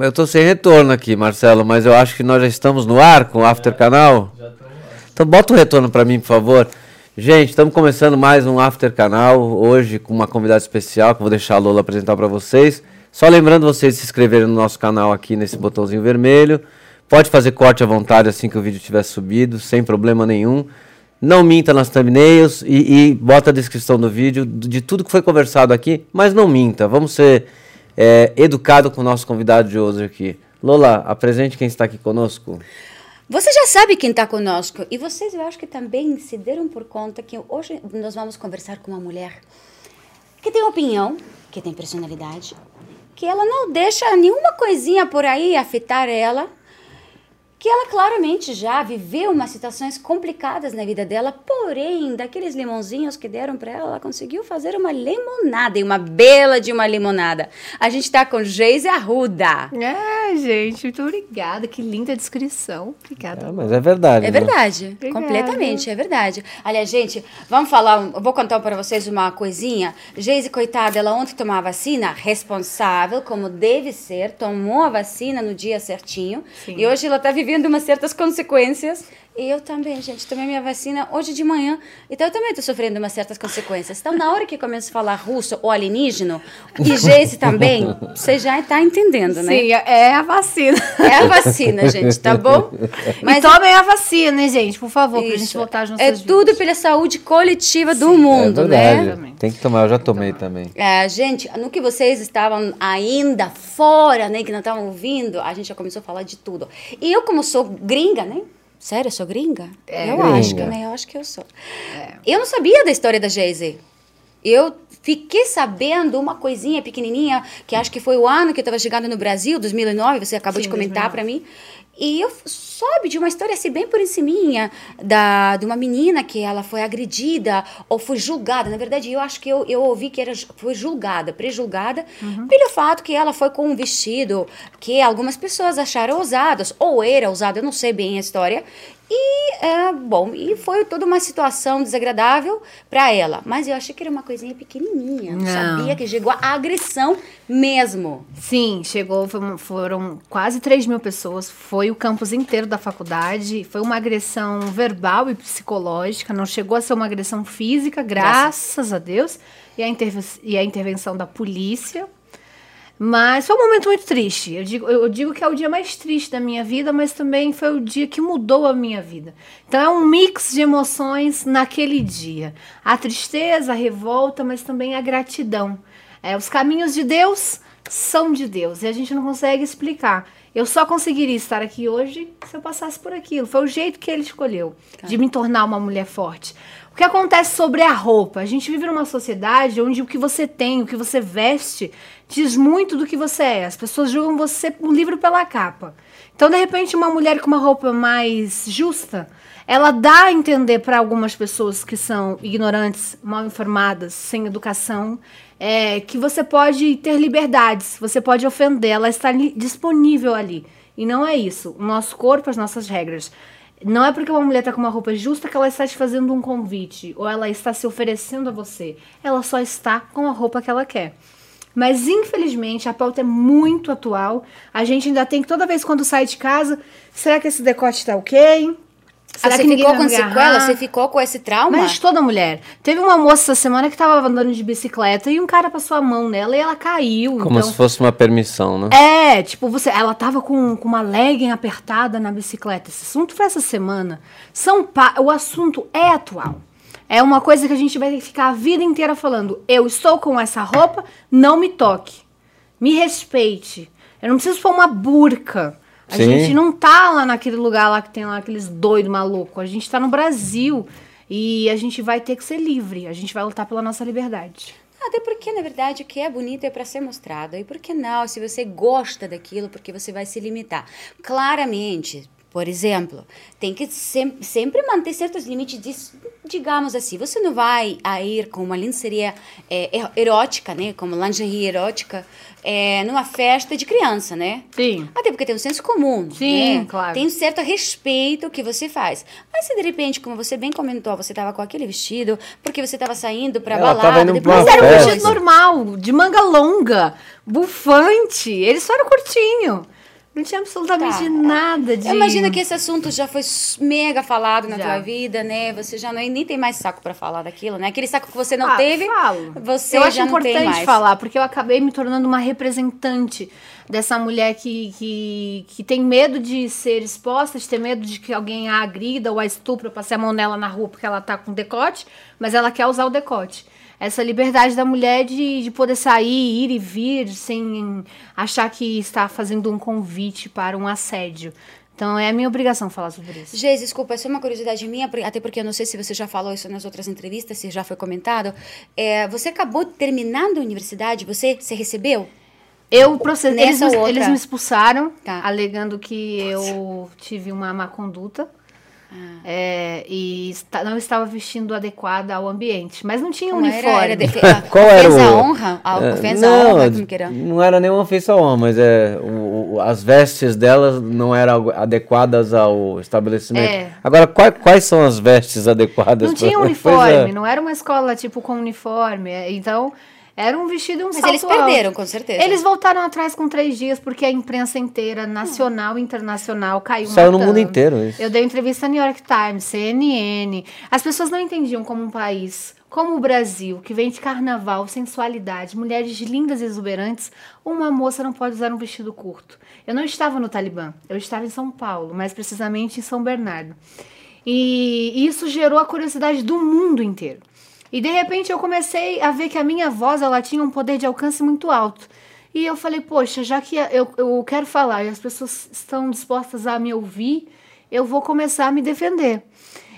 Eu tô sem retorno aqui, Marcelo, mas eu acho que nós já estamos no ar com o After Canal. Já estamos Então bota o retorno para mim, por favor. Gente, estamos começando mais um After Canal, hoje com uma convidada especial que eu vou deixar a Lola apresentar para vocês. Só lembrando vocês de se inscreverem no nosso canal aqui nesse botãozinho vermelho. Pode fazer corte à vontade assim que o vídeo tiver subido, sem problema nenhum. Não minta nas thumbnails e, e bota a descrição do vídeo de tudo que foi conversado aqui, mas não minta. Vamos ser é, educado com o nosso convidado de hoje aqui. Lola, apresente quem está aqui conosco. Você já sabe quem está conosco. E vocês, eu acho que também se deram por conta que hoje nós vamos conversar com uma mulher que tem opinião, que tem personalidade, que ela não deixa nenhuma coisinha por aí afetar ela que ela claramente já viveu umas situações complicadas na vida dela, porém, daqueles limãozinhos que deram para ela, ela conseguiu fazer uma limonada, e uma bela de uma limonada. A gente está com Geise Arruda. É, gente, muito obrigada, que linda descrição. Obrigada. É, mas é verdade. É né? verdade, completamente, é verdade. Aliás, gente, vamos falar, eu vou contar para vocês uma coisinha. Geise, coitada, ela ontem tomou a vacina, responsável, como deve ser, tomou a vacina no dia certinho, Sim. e hoje ela está vivendo vivendo umas certas consequências. Eu também, gente, tomei minha vacina hoje de manhã, então eu também estou sofrendo umas certas consequências. Então, na hora que começa a falar russo ou alienígeno, e Geise também, você já está entendendo, né? Sim, é a vacina. É a vacina, gente, tá bom? Mas e tomem a vacina, gente, por favor, para a gente voltar às nossas É tudo pela saúde coletiva Sim, do mundo, é né? Tem que tomar, eu já tomei também. É, gente, no que vocês estavam ainda fora, né, que não estavam ouvindo, a gente já começou a falar de tudo. E eu, como sou gringa, né? Sério, eu sou gringa? É, eu gringa. acho que, né? Eu acho que eu sou. É. Eu não sabia da história da Jay-Z. Eu fiquei sabendo uma coisinha pequenininha, que acho que foi o ano que eu estava chegando no Brasil, 2009, você acabou Sim, de comentar para mim. E eu soube de uma história assim, bem por cima da, de uma menina que ela foi agredida ou foi julgada. Na verdade, eu acho que eu, eu ouvi que era, foi julgada, prejulgada, uhum. pelo fato que ela foi com um vestido que algumas pessoas acharam ousados, ou era ousado, eu não sei bem a história. E, é, bom, e foi toda uma situação desagradável para ela. Mas eu achei que era uma coisinha pequenininha. Não, não. sabia que chegou a agressão mesmo. Sim, chegou, foram quase 3 mil pessoas. Foi o campus inteiro da faculdade. Foi uma agressão verbal e psicológica. Não chegou a ser uma agressão física, graças, graças. a Deus. E a, e a intervenção da polícia mas foi um momento muito triste. Eu digo, eu digo que é o dia mais triste da minha vida, mas também foi o dia que mudou a minha vida. Então é um mix de emoções naquele dia: a tristeza, a revolta, mas também a gratidão. É, os caminhos de Deus são de Deus e a gente não consegue explicar. Eu só conseguiria estar aqui hoje se eu passasse por aquilo. Foi o jeito que ele escolheu de me tornar uma mulher forte. O que acontece sobre a roupa? A gente vive numa sociedade onde o que você tem, o que você veste, diz muito do que você é. As pessoas julgam você um livro pela capa. Então, de repente, uma mulher com uma roupa mais justa, ela dá a entender para algumas pessoas que são ignorantes, mal informadas, sem educação, é, que você pode ter liberdades, você pode ofender, ela está disponível ali. E não é isso. O nosso corpo, as nossas regras. Não é porque uma mulher está com uma roupa justa que ela está te fazendo um convite ou ela está se oferecendo a você. Ela só está com a roupa que ela quer. Mas infelizmente a pauta é muito atual. A gente ainda tem que toda vez quando sai de casa, será que esse decote está ok? Será ah, você que ficou com sequela? Você ficou com esse trauma? Mas toda mulher. Teve uma moça essa semana que estava andando de bicicleta e um cara passou a mão nela e ela caiu. Como então... se fosse uma permissão, né? É, tipo, você, ela tava com, com uma legging apertada na bicicleta. Esse assunto foi essa semana. São pa... O assunto é atual. É uma coisa que a gente vai ficar a vida inteira falando. Eu estou com essa roupa, não me toque. Me respeite. Eu não preciso pôr uma burca. A Sim. gente não tá lá naquele lugar lá que tem lá aqueles doidos malucos. A gente tá no Brasil e a gente vai ter que ser livre. A gente vai lutar pela nossa liberdade. Até porque, na verdade, o que é bonito é para ser mostrado. E por que não? Se você gosta daquilo, porque você vai se limitar. Claramente, Por exemplo, tem que sempre, sempre manter certos limites. De, digamos assim, você não vai a ir com uma lingerie é, erótica, né? Como lingerie erótica, é, numa festa de criança, né? Sim. Até porque tem um senso comum. Sim, né? claro. Tem um certo respeito que você faz. Mas se de repente, como você bem comentou, você estava com aquele vestido, porque você estava saindo pra Ela tava balada, depois Mas era um vestido normal, de manga longa, bufante. Ele só era curtinho. Não tinha absolutamente Tá. nada de. Eu imagino que esse assunto já foi mega falado na Já. tua vida, né? Você já não, nem tem mais saco pra falar daquilo, né? Aquele saco que você não Ah, teve, falo. você eu acho importante falar, porque eu acabei me tornando uma representante dessa mulher que, que, que tem medo de ser exposta, de ter medo de que alguém a agrida ou a estupra, passe a mão nela na rua porque ela tá com decote, mas ela quer usar o decote. Essa liberdade da mulher de, de poder sair, ir e vir, sem achar que está fazendo um convite para um assédio. Então é a minha obrigação falar sobre isso. Geis, desculpa, é só uma curiosidade minha, até porque eu não sei se você já falou isso nas outras entrevistas, se já foi comentado. É, você acabou terminando a universidade, você se recebeu? Eu processei, eles, eles me expulsaram, Tá. alegando que eu tive uma má conduta. Ah. é, e esta- não estava vestindo adequada ao ambiente. Mas não tinha Como era? uniforme. Era defe- a- Qual era ofensa à o- honra? A É, ofensa à não, honra, como que era? Não era nenhuma ofensa à honra, mas é, o- o- as vestes delas não eram adequadas ao estabelecimento. É. Agora, quais, quais são as vestes adequadas? Não pra- tinha Pois uniforme, é. não era uma escola tipo com uniforme. é, Então, era um vestido e um Mas salto eles alto. perderam, com certeza. Eles voltaram atrás com três dias porque a imprensa inteira, nacional e internacional, caiu Saiu no matando. mundo inteiro isso. Eu dei entrevista no New York Times, CNN. As pessoas não entendiam como um país como o Brasil, que vem de carnaval, sensualidade, mulheres lindas e exuberantes, uma moça não pode usar um vestido curto. Eu não estava no Talibã, eu estava em São Paulo, mais precisamente em São Bernardo. E isso gerou a curiosidade do mundo inteiro. E de repente eu comecei a ver que a minha voz ela tinha um poder de alcance muito alto. E eu falei, poxa, já que eu, eu quero falar e as pessoas estão dispostas a me ouvir, eu vou começar a me defender.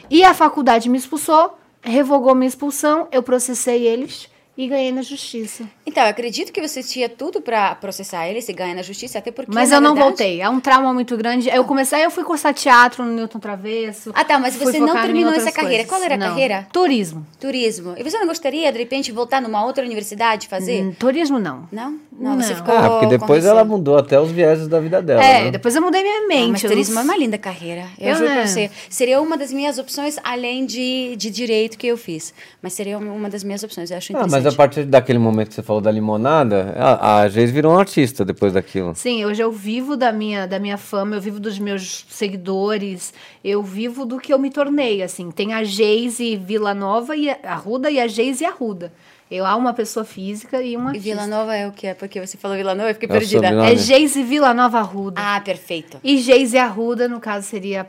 E a faculdade me expulsou, revogou minha expulsão, eu processei eles e ganhei na justiça. Então, eu acredito que você tinha tudo pra processar eles e ganhar na justiça, até porque. Mas eu não verdade- voltei. É um trauma muito grande. Eu comecei, eu fui cursar teatro no Newton Travesso. Ah, tá, mas você não terminou essa carreira. coisas. Qual era a Não. carreira? Turismo. Turismo. E você não gostaria, de repente, voltar numa outra universidade fazer? Hum, Turismo não. Não? Não, você Não. ficou. Ah, porque depois ela mudou até os vieses da vida dela. É, né? depois eu mudei minha mente. Ah, mas eu turismo não é uma linda carreira. Eu, Eu, juro pra você. Seria uma das minhas opções, além de, de direito que eu fiz. Mas seria uma das minhas opções. Eu acho Ah, interessante. mas a partir daquele momento que você falou da limonada, a, a Geis virou um artista depois daquilo. Sim, hoje eu vivo da minha, da minha fama, eu vivo dos meus seguidores, eu vivo do que eu me tornei, assim. Tem a Geise Vila Nova e a Arruda e a Geise Arruda. Eu há uma pessoa física e uma E Vila Nova é o que? Porque você falou Vila Nova, eu fiquei É o perdida. É Geise Vila Nova Arruda. Ah, perfeito. E Geise Arruda, no caso, seria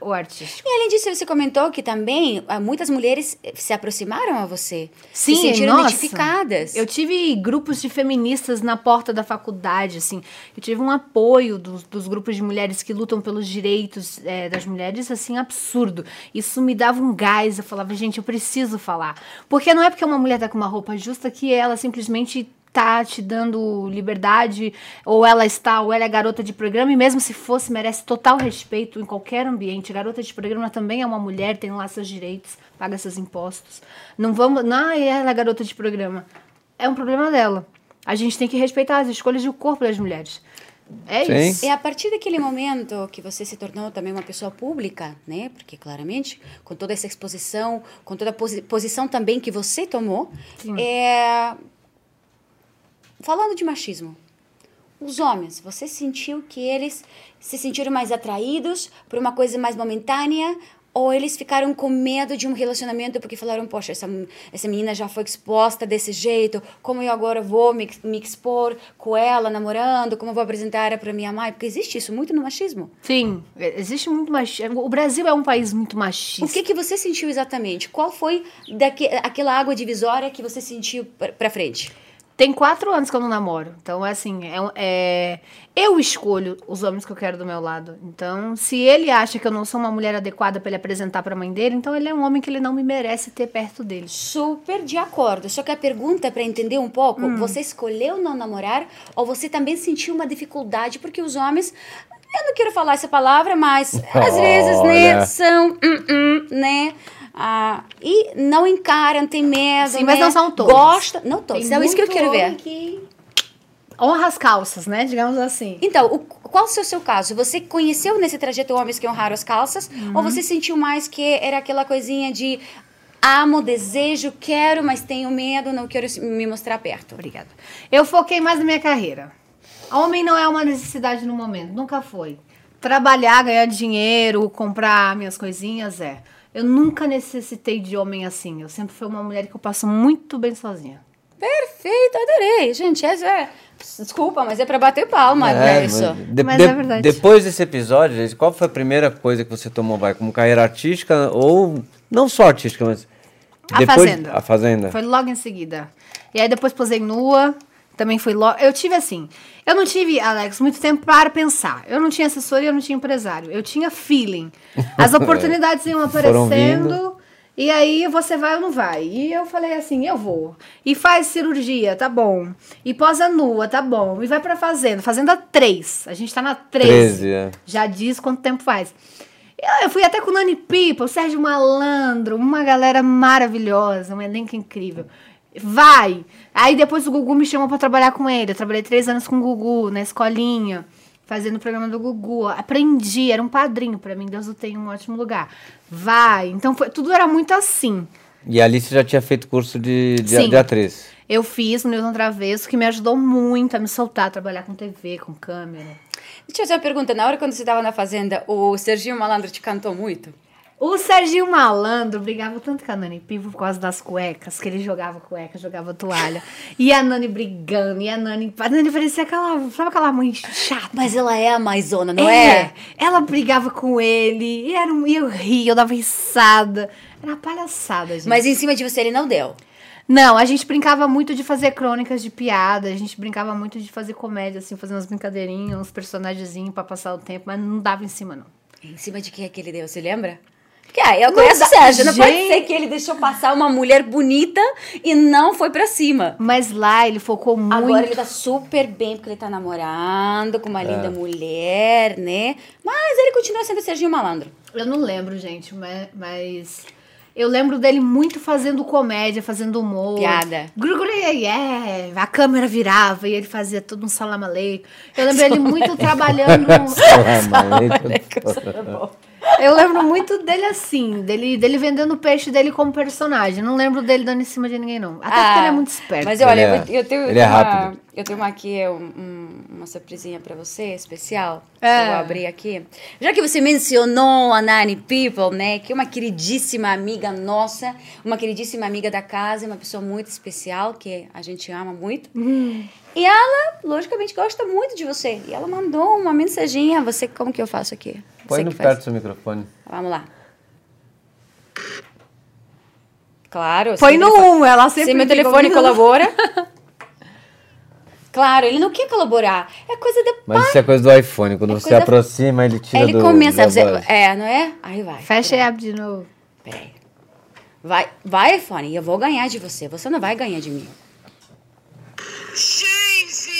o artístico. E além disso, você comentou que também ah, muitas mulheres eh, se aproximaram a você. Sim, se sentiram nossa. identificadas. Eu tive grupos de feministas na porta da faculdade, assim. Eu tive um apoio dos, dos grupos de mulheres que lutam pelos direitos eh, das mulheres, assim, absurdo. Isso me dava um gás. Eu falava, gente, eu preciso falar. Porque não é porque uma mulher tá com uma roupa justa que ela simplesmente tá te dando liberdade, ou ela está, ou ela é garota de programa, e mesmo se fosse, merece total respeito em qualquer ambiente. Garota de programa também é uma mulher, tem lá seus direitos, paga seus impostos. Não vamos. Não, ela é garota de programa. É um problema dela. A gente tem que respeitar as escolhas e o corpo das mulheres. É Sim. isso. E a partir daquele momento que você se tornou também uma pessoa pública, né? Porque claramente, com toda essa exposição, com toda a posi- posição também que você tomou, é... falando de machismo, os homens, você sentiu que eles se sentiram mais atraídos por uma coisa mais momentânea? Ou eles ficaram com medo de um relacionamento porque falaram, poxa, essa, essa menina já foi exposta desse jeito, como eu agora vou me, me expor com ela namorando, como eu vou apresentar ela para minha mãe? Porque existe isso muito no machismo. Sim, existe muito machismo. O Brasil é um país muito machista. O que, que você sentiu exatamente? Qual foi daque, aquela água divisória que você sentiu pra frente? Tem quatro anos que eu não namoro. Então, é assim, é, é- eu escolho os homens que eu quero do meu lado. Então, se ele acha que eu não sou uma mulher adequada pra ele apresentar pra mãe dele, então ele é um homem que ele não me merece ter perto dele. Super de acordo. Só que a pergunta, para entender um pouco, você escolheu não namorar ou você também sentiu uma dificuldade porque os homens eu não quero falar essa palavra, mas às vezes, né, são, hum, hum, né, ah, e não encaram, tem medo, Sim, né, mas não são todos. Gosta, não todos, Tem é isso que eu quero ver. que honra as calças, né? Digamos assim. Então, o, qual o seu caso? Você conheceu nesse trajeto homens que honraram as calças? Uhum. Ou você sentiu mais que era aquela coisinha de amo, desejo, quero, mas tenho medo, não quero me mostrar perto? Obrigada. Eu foquei mais na minha carreira. Homem não é uma necessidade no momento, nunca foi. Trabalhar, ganhar dinheiro, comprar minhas coisinhas, é. Eu nunca necessitei de homem assim. Eu sempre fui uma mulher que eu passo muito bem sozinha. Perfeito, adorei. Gente, essa é... Desculpa, mas é pra bater palma, É, né, isso. mas de- Mas de- é verdade. Depois desse episódio, gente, qual foi a primeira coisa que você tomou, vai, como carreira artística ou não só artística, mas A depois Fazenda. a fazenda. Foi logo em seguida. E aí depois posei nua, também foi logo. Eu tive assim, eu não tive, Alex, muito tempo para pensar. Eu não tinha assessoria, eu não tinha empresário. Eu tinha feeling. As oportunidades iam aparecendo. E aí você vai ou não vai? E eu falei assim, eu vou. E faz cirurgia, tá bom. E posa nua, tá bom. E vai pra fazenda. Fazenda 3. A gente tá na 13. 13, é. Já diz quanto tempo faz. Eu, eu fui até com o Nani Pipa, o Sérgio Malandro, uma galera maravilhosa, um elenco incrível. Vai! Aí depois o Gugu me chamou pra trabalhar com ele. Eu trabalhei três anos com o Gugu, na escolinha, fazendo o programa do Gugu. Aprendi, era um padrinho pra mim, Deus o tem em um ótimo lugar. Vai! Então foi- tudo era muito assim. E ali você já tinha feito curso de, de, Sim. de atriz. Eu fiz no Newton Travesso, que me ajudou muito a me soltar, a trabalhar com TV, com câmera. Deixa eu fazer uma pergunta. Na hora quando você estava na fazenda, o Serginho Malandro te cantou muito? O Serginho Malandro brigava tanto com a Nani Pivo por causa das cuecas, que ele jogava cueca, jogava toalha. E a Nani brigando, e a Nani. A Nani parecia aquela. Sabe aquela mãe chata? Mas ela é a maisona, não é? Ela brigava com ele, e, era, um- e eu ria, eu dava risada. Era uma palhaçada, gente. Mas em cima de você ele não deu. Não, a gente brincava muito de fazer crônicas de piada, a gente brincava muito de fazer comédia, assim, fazer umas brincadeirinhas, uns personagenzinhos pra passar o tempo, mas não dava em cima, não. Em cima de quem é que ele deu, você lembra? Porque ah, eu conheço o Sérgio, não pode ser que ele deixou passar uma mulher bonita e não foi pra cima. Mas lá ele focou muito. Agora ele tá super bem porque ele tá namorando com uma linda mulher, né? Mas ele continua sendo Serginho Malandro. Eu não lembro, gente, ma- mas. Eu lembro dele muito fazendo comédia, fazendo humor. Piada. É, a câmera virava e ele fazia todo um salamaleco. Eu lembro ele muito trabalhando. Eu lembro muito dele assim, dele, dele vendendo o peixe dele como personagem. Não lembro dele dando em cima de ninguém, não. Até porque ele é muito esperto. Mas olha, Ele é- eu, tenho, ele é rápido. Eu tenho uma aqui, um- um- uma surpresinha pra você, especial. É. Eu vou abrir aqui. Já que você mencionou a Nani People, né? Que é uma queridíssima amiga nossa, uma queridíssima amiga da casa, uma pessoa muito especial, que a gente ama muito. E ela, logicamente, gosta muito de você. E ela mandou uma mensaginha. Você, como que eu faço aqui? Põe Você no perto do seu microfone. Vamos lá. Claro. Põe no telefone- 1, ela sempre Se meu telefone colabora. claro, ele não quer colaborar. É coisa de Mas isso é coisa do iPhone. Quando É você coisa- aproxima, ele tira Ele do, começa da a dizer, é, não é? Aí vai. Fecha e abre de novo. Peraí. Vai, vai, iPhone, eu vou ganhar de você. Você não vai ganhar de mim. Jay-Z,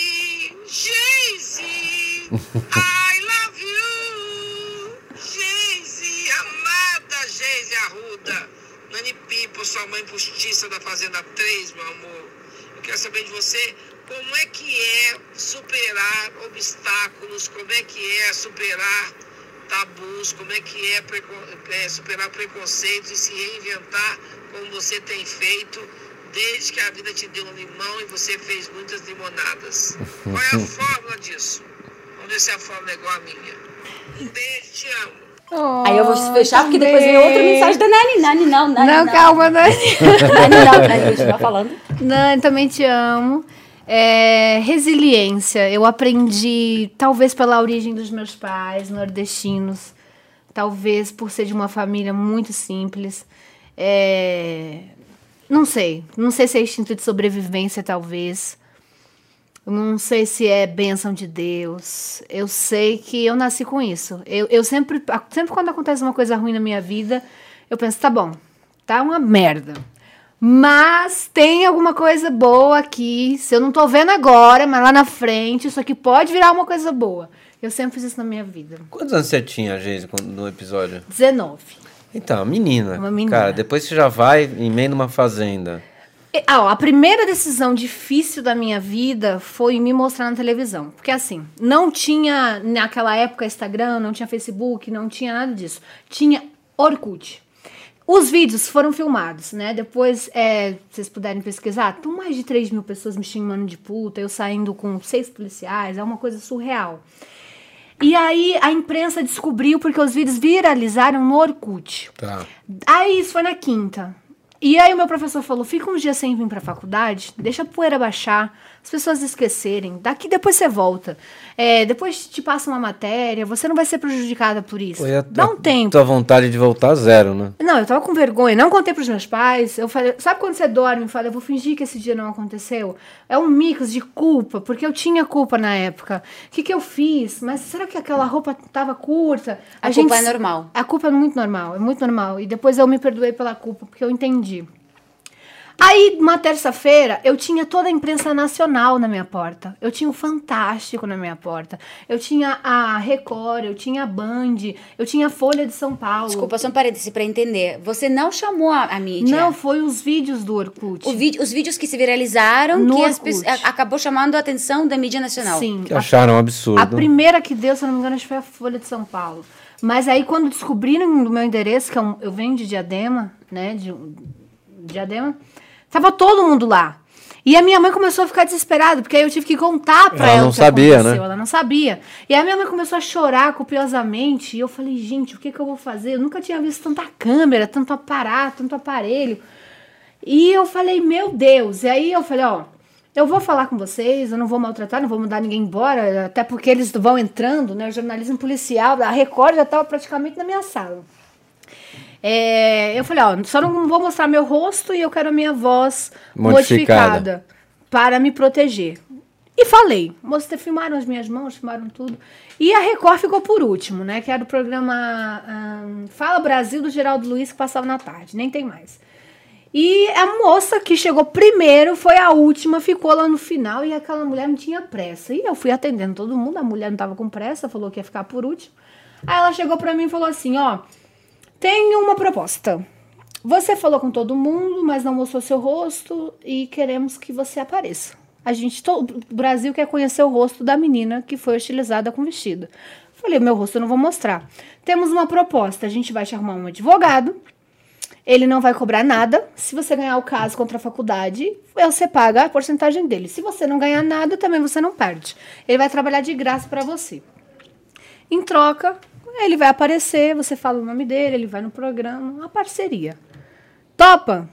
Jay-Z, I love you. Jay-Z, amada Jay-Z Arruda. Nani Pipo, sua mãe postiça da Fazenda 3, meu amor. Eu quero saber de você como é que é superar obstáculos, como é que é superar tabus, como é que é, preco- é, superar preconceitos e se reinventar como você tem feito desde que a vida te deu um limão e você fez muitas limonadas. Qual é a fórmula disso? Vamos ver se a fórmula é igual a minha. Um beijo, te amo. Aí eu vou fechar, porque depois vem outra mensagem da Nani. Nani, não, Nani. Não, Não, calma, Nani. Nani, não, Nani, continua falando. Nani, também te amo. É, resiliência. Eu aprendi, talvez pela origem dos meus pais, nordestinos. Talvez por ser de uma família muito simples. É, não sei. Não sei se é instinto de sobrevivência, talvez. Não sei se é bênção de Deus. Eu sei que eu nasci com isso. Eu, eu sempre, sempre quando acontece uma coisa ruim na minha vida, eu penso, tá bom, tá uma merda. Mas tem alguma coisa boa aqui. Se eu não tô vendo agora, mas lá na frente, isso aqui pode virar uma coisa boa. Eu sempre fiz isso na minha vida. Quantos anos você tinha, Geise, no episódio? 19. Então, menina. Uma menina. Cara, depois você já vai emenda uma fazenda. E, ah, ó, a primeira decisão difícil da minha vida foi me mostrar na televisão. Porque assim, não tinha naquela época Instagram, não tinha Facebook, não tinha nada disso. Tinha Orkut. Os vídeos foram filmados, né? Depois, é, se vocês puderem pesquisar, estão mais de 3 mil pessoas me xingando de puta, eu saindo com seis policiais, é uma coisa surreal. E aí a imprensa descobriu porque os vídeos viralizaram no Orkut. Tá. Aí isso foi na quinta. E aí o meu professor falou: fica uns dias sem vir pra faculdade, deixa a poeira baixar, as pessoas esquecerem. Daqui depois você volta. É, depois te passa uma matéria, você não vai ser prejudicada por isso. Foi a, Dá um a tempo. Tua vontade de voltar zero, né? Não, eu tava com vergonha, não contei pros meus pais. Eu falei, sabe quando você dorme e fala, eu vou fingir que esse dia não aconteceu? É um mix de culpa, porque eu tinha culpa na época. O que, que eu fiz? Mas será que aquela roupa tava curta? A culpa é normal. A culpa é muito normal, é muito normal. E depois eu me perdoei pela culpa, porque eu entendi. Aí, uma terça-feira, eu tinha toda a imprensa nacional na minha porta. Eu tinha o Fantástico na minha porta. Eu tinha a Record, eu tinha a Band, eu tinha a Folha de São Paulo. Desculpa, só um parêntese pra entender. Você não chamou a, a mídia. Não, foi os vídeos do Orkut. Os vídeos que se viralizaram, No que as Orkut. acabou chamando a atenção da mídia nacional. Sim. Que acharam um absurdo. A primeira que deu, se eu não me engano, acho que foi a Folha de São Paulo. Mas aí, quando descobriram o meu endereço, que é um- eu venho de Diadema, né? De um- Diadema, tava todo mundo lá. E a minha mãe começou a ficar desesperada, porque aí eu tive que contar pra Ela ela, não o que sabia, aconteceu. né? Ela não sabia. E aí a minha mãe começou a chorar copiosamente. E eu falei, gente, o que, que eu vou fazer? Eu nunca tinha visto tanta câmera, tanto aparato, tanto aparelho. E eu falei, meu Deus. E aí eu falei, ó, eu vou falar com vocês, eu não vou maltratar, não vou mandar ninguém embora, até porque eles vão entrando, né? O jornalismo policial, a Record já estava praticamente na minha sala. É, eu falei, ó, só não vou mostrar meu rosto e eu quero a minha voz Modificada. modificada, para me proteger. E falei, mostrei, filmaram as minhas mãos, filmaram tudo. E a Record ficou por último, né? Que era o programa Fala Brasil do Geraldo Luiz, que passava na tarde, nem tem mais. E a moça que chegou primeiro foi a última, ficou lá no final e aquela mulher não tinha pressa. E eu fui atendendo todo mundo, a mulher não tava com pressa, falou que ia ficar por último. Aí ela chegou pra mim e falou assim: Ó, tenho uma proposta. Você falou com todo mundo, mas não mostrou seu rosto e queremos que você apareça. A gente, to- o Brasil quer conhecer o rosto da menina que foi hostilizada com vestido. Falei, meu rosto eu não vou mostrar. Temos uma proposta, a gente vai te arrumar um advogado. Ele não vai cobrar nada. Se você ganhar o caso contra a faculdade, você paga a porcentagem dele. Se você não ganhar nada, também você não perde. Ele vai trabalhar de graça para você. Em troca, ele vai aparecer, você fala o nome dele, ele vai no programa, uma parceria. Topa?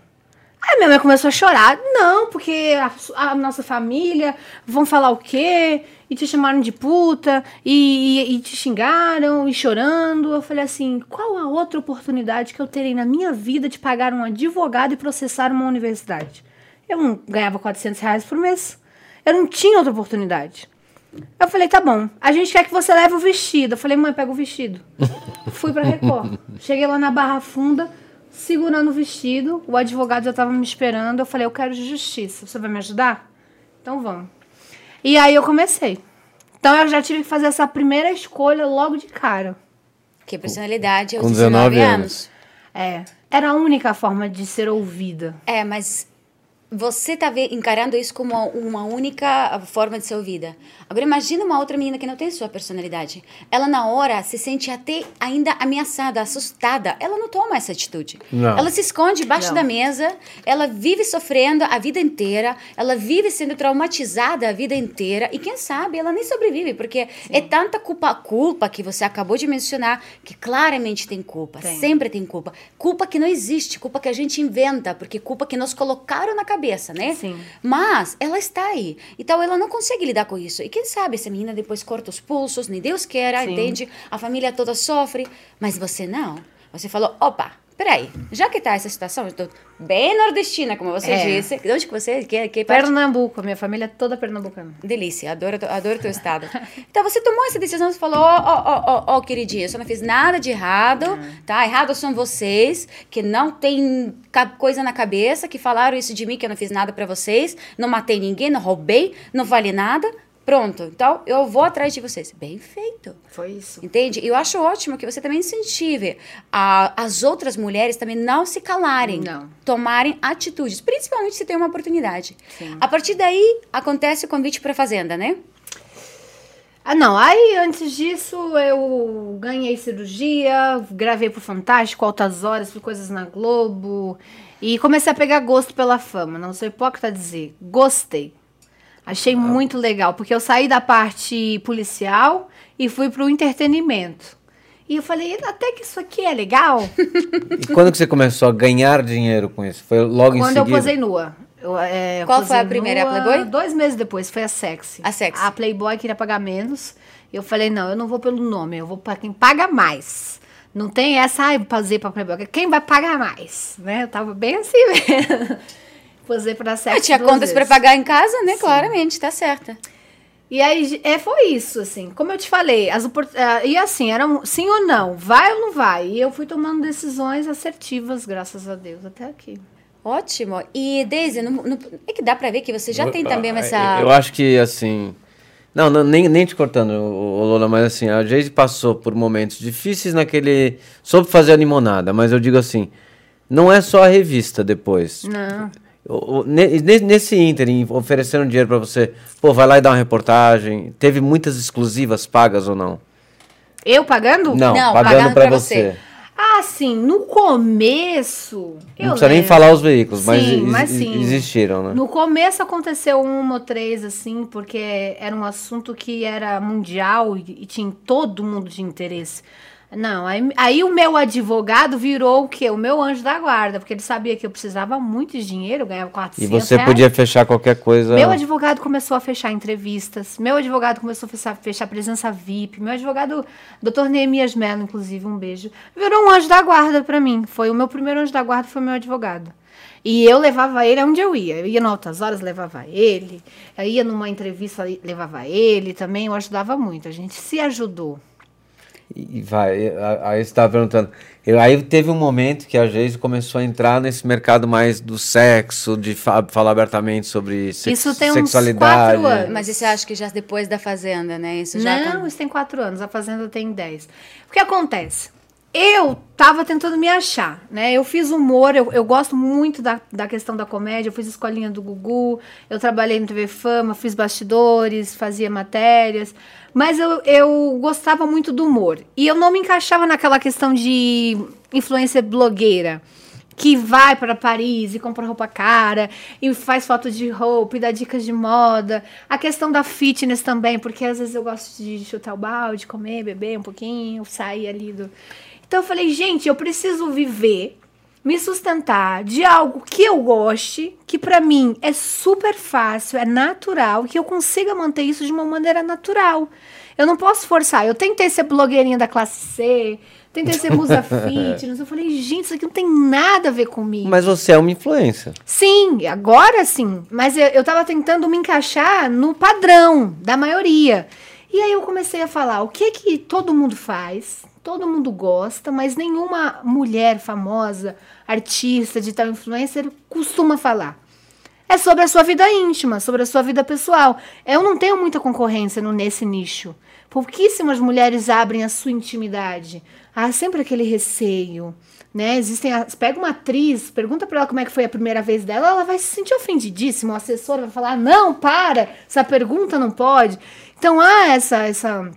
Aí minha mãe começou a chorar. Não, porque a, a nossa família vão falar o quê? E te chamaram de puta, e, e- e te xingaram, e chorando. Eu falei assim: qual a outra oportunidade que eu terei na minha vida de pagar um advogado e processar uma universidade? Eu não ganhava 400 reais por mês. Eu não tinha outra oportunidade. Eu falei, tá bom. A gente quer que você leve o vestido. Eu falei, mãe, pega o vestido. Fui pra Record. Cheguei lá na Barra Funda, segurando o vestido. O advogado já tava me esperando. Eu falei, eu quero de justiça. Você vai me ajudar? Então vamos. E aí eu comecei. Então eu já tive que fazer essa primeira escolha logo de cara. Que personalidade aos Com 19, 19 anos. É. Era a única forma de ser ouvida. É, mas você está encarando isso como uma única forma de ser ouvida. Agora imagina uma outra menina que não tem sua personalidade. Ela na hora se sente até ainda ameaçada, assustada. Ela não toma essa atitude. Não. Ela se esconde debaixo Não. da mesa, ela vive sofrendo a vida inteira, ela vive sendo traumatizada a vida inteira e quem sabe ela nem sobrevive, porque é tanta culpa, culpa que você acabou de mencionar, que claramente tem culpa, Tem. sempre tem culpa. Culpa que não existe, culpa que a gente inventa, porque culpa que nos colocaram na cabeça, né? Sim. Mas ela está aí. Então ela não consegue lidar com isso. E quem sabe essa menina depois corta os pulsos, nem Deus queira, Sim. entende? A família toda sofre, mas você não. Você falou, opa, peraí, já que tá essa situação, eu tô bem nordestina, como você É. disse. De onde que você, que, que parte? Pernambuco, minha família é toda pernambucana. Delícia, adoro, adoro teu estado. Então você tomou essa decisão, você falou, ó, ó, ó, ó, queridinha, eu só não fiz nada de errado, tá? Errado são vocês, que não tem coisa na cabeça, que falaram isso de mim, que eu não fiz nada pra vocês, não matei ninguém, não roubei, não vale nada. Pronto, então eu vou atrás de vocês. Bem feito. Foi isso. Entende? E eu acho ótimo que você também incentive a- as outras mulheres também não se calarem. Não. Tomarem atitudes, principalmente se tem uma oportunidade. A partir daí, acontece o convite para fazenda, né? Ah, não. Aí, antes disso, eu ganhei cirurgia, gravei pro Fantástico, Altas Horas, fiz coisas na Globo. E comecei a pegar gosto pela fama. Não sou hipócrita a dizer. Gostei. Achei muito legal, porque eu saí da parte policial e fui pro entretenimento. E eu falei, até que isso aqui é legal. E quando que você começou a ganhar dinheiro com isso? Foi logo em Quando eu seguida? posei nua. Eu, é, Qual posei foi a primeira? A nua Playboy? Dois meses depois, foi a Sexy. A Sexy. A Playboy queria pagar menos. Eu falei, não, eu não vou pelo nome, eu vou para quem paga mais. Não tem essa, ai, posei pra Playboy. Quem vai pagar mais? Né? Eu tava bem assim mesmo. posei pra Sexy Eu tinha duas contas para pagar em casa, né? Claramente, tá certa. E aí, é, foi isso, assim. Como eu te falei, as eh, e assim, era um sim ou não, vai ou não vai. E eu fui tomando decisões assertivas, graças a Deus, até aqui. Ótimo. E, não, não- é que dá para ver que você já tem também Eu- essa... Eu acho que, assim... Não, não, nem, nem te cortando, Lola, mas assim, a Geise passou por momentos difíceis naquele... Soube fazer a limonada, mas eu digo assim, não é só a revista depois. Não. Nesse ínterim, ofereceram dinheiro pra você, pô, vai lá e dá uma reportagem. Teve muitas exclusivas pagas ou não? Eu pagando? Não, Não, pagando, pra você. você. Ah, sim, no começo. Não precisa nem lembro. falar os veículos, mas, Sim, ex- mas sim. existiram, né? No começo aconteceu um ou três, assim, porque era um assunto que era mundial e, e tinha todo mundo de interesse. Não, aí, aí o meu advogado virou o quê? O meu anjo da guarda, porque ele sabia que eu precisava muito de dinheiro, eu ganhava E 400 você reais. podia fechar qualquer coisa. Meu advogado começou a fechar entrevistas, meu advogado começou a fechar, fechar presença VIP, meu advogado, doutor Neemias Mello, inclusive, um beijo, virou um anjo da guarda pra mim. Foi o meu primeiro anjo da guarda, foi meu advogado. E eu levava ele aonde eu ia. Eu ia no Altas Horas, levava ele. Eu ia numa entrevista, levava ele também. Eu ajudava muito. A gente se ajudou. E vai, a- aí você estava perguntando. Eu, aí teve um momento que a Geise começou a entrar nesse mercado mais do sexo, de fa- falar abertamente sobre sex- Isso tem uns sexualidade. quatro anos. Mas isso eu acho que já depois da Fazenda, né? Isso já... Não, tá- isso tem quatro anos, a Fazenda tem dez. O que acontece? Eu tava tentando me achar, né? Eu fiz humor, eu, eu gosto muito da, da questão da comédia, eu fiz escolinha do Gugu, eu trabalhei no TV Fama, fiz bastidores, fazia matérias, mas eu, eu gostava muito do humor. E eu não me encaixava naquela questão de influência blogueira que vai para Paris e compra roupa cara e faz foto de roupa e dá dicas de moda. A questão da fitness também, porque às vezes eu gosto de chutar o balde, comer, beber um pouquinho, sair ali do. Então eu falei, gente, eu preciso viver, me sustentar de algo que eu goste, que para mim é super fácil, é natural, que eu consiga manter isso de uma maneira natural. Eu não posso forçar. Eu tentei ser blogueirinha da classe C, tentei ser musa fitness. Eu falei, gente, isso aqui não tem nada a ver comigo. Mas você é uma influência. Sim, agora sim. Mas eu, eu tava tentando me encaixar no padrão da maioria. E aí eu comecei a falar o que que todo mundo faz, todo mundo gosta, mas nenhuma mulher famosa, artista, digital influencer costuma falar. É sobre a sua vida íntima, sobre a sua vida pessoal. Eu não tenho muita concorrência no, nesse nicho. Pouquíssimas mulheres abrem a sua intimidade. Há sempre aquele receio, né? Existem, as- pega uma atriz, pergunta pra ela como é que foi a primeira vez dela, ela vai se sentir ofendidíssima. O assessor vai falar: "Não, para, essa pergunta não pode". Então há essa essa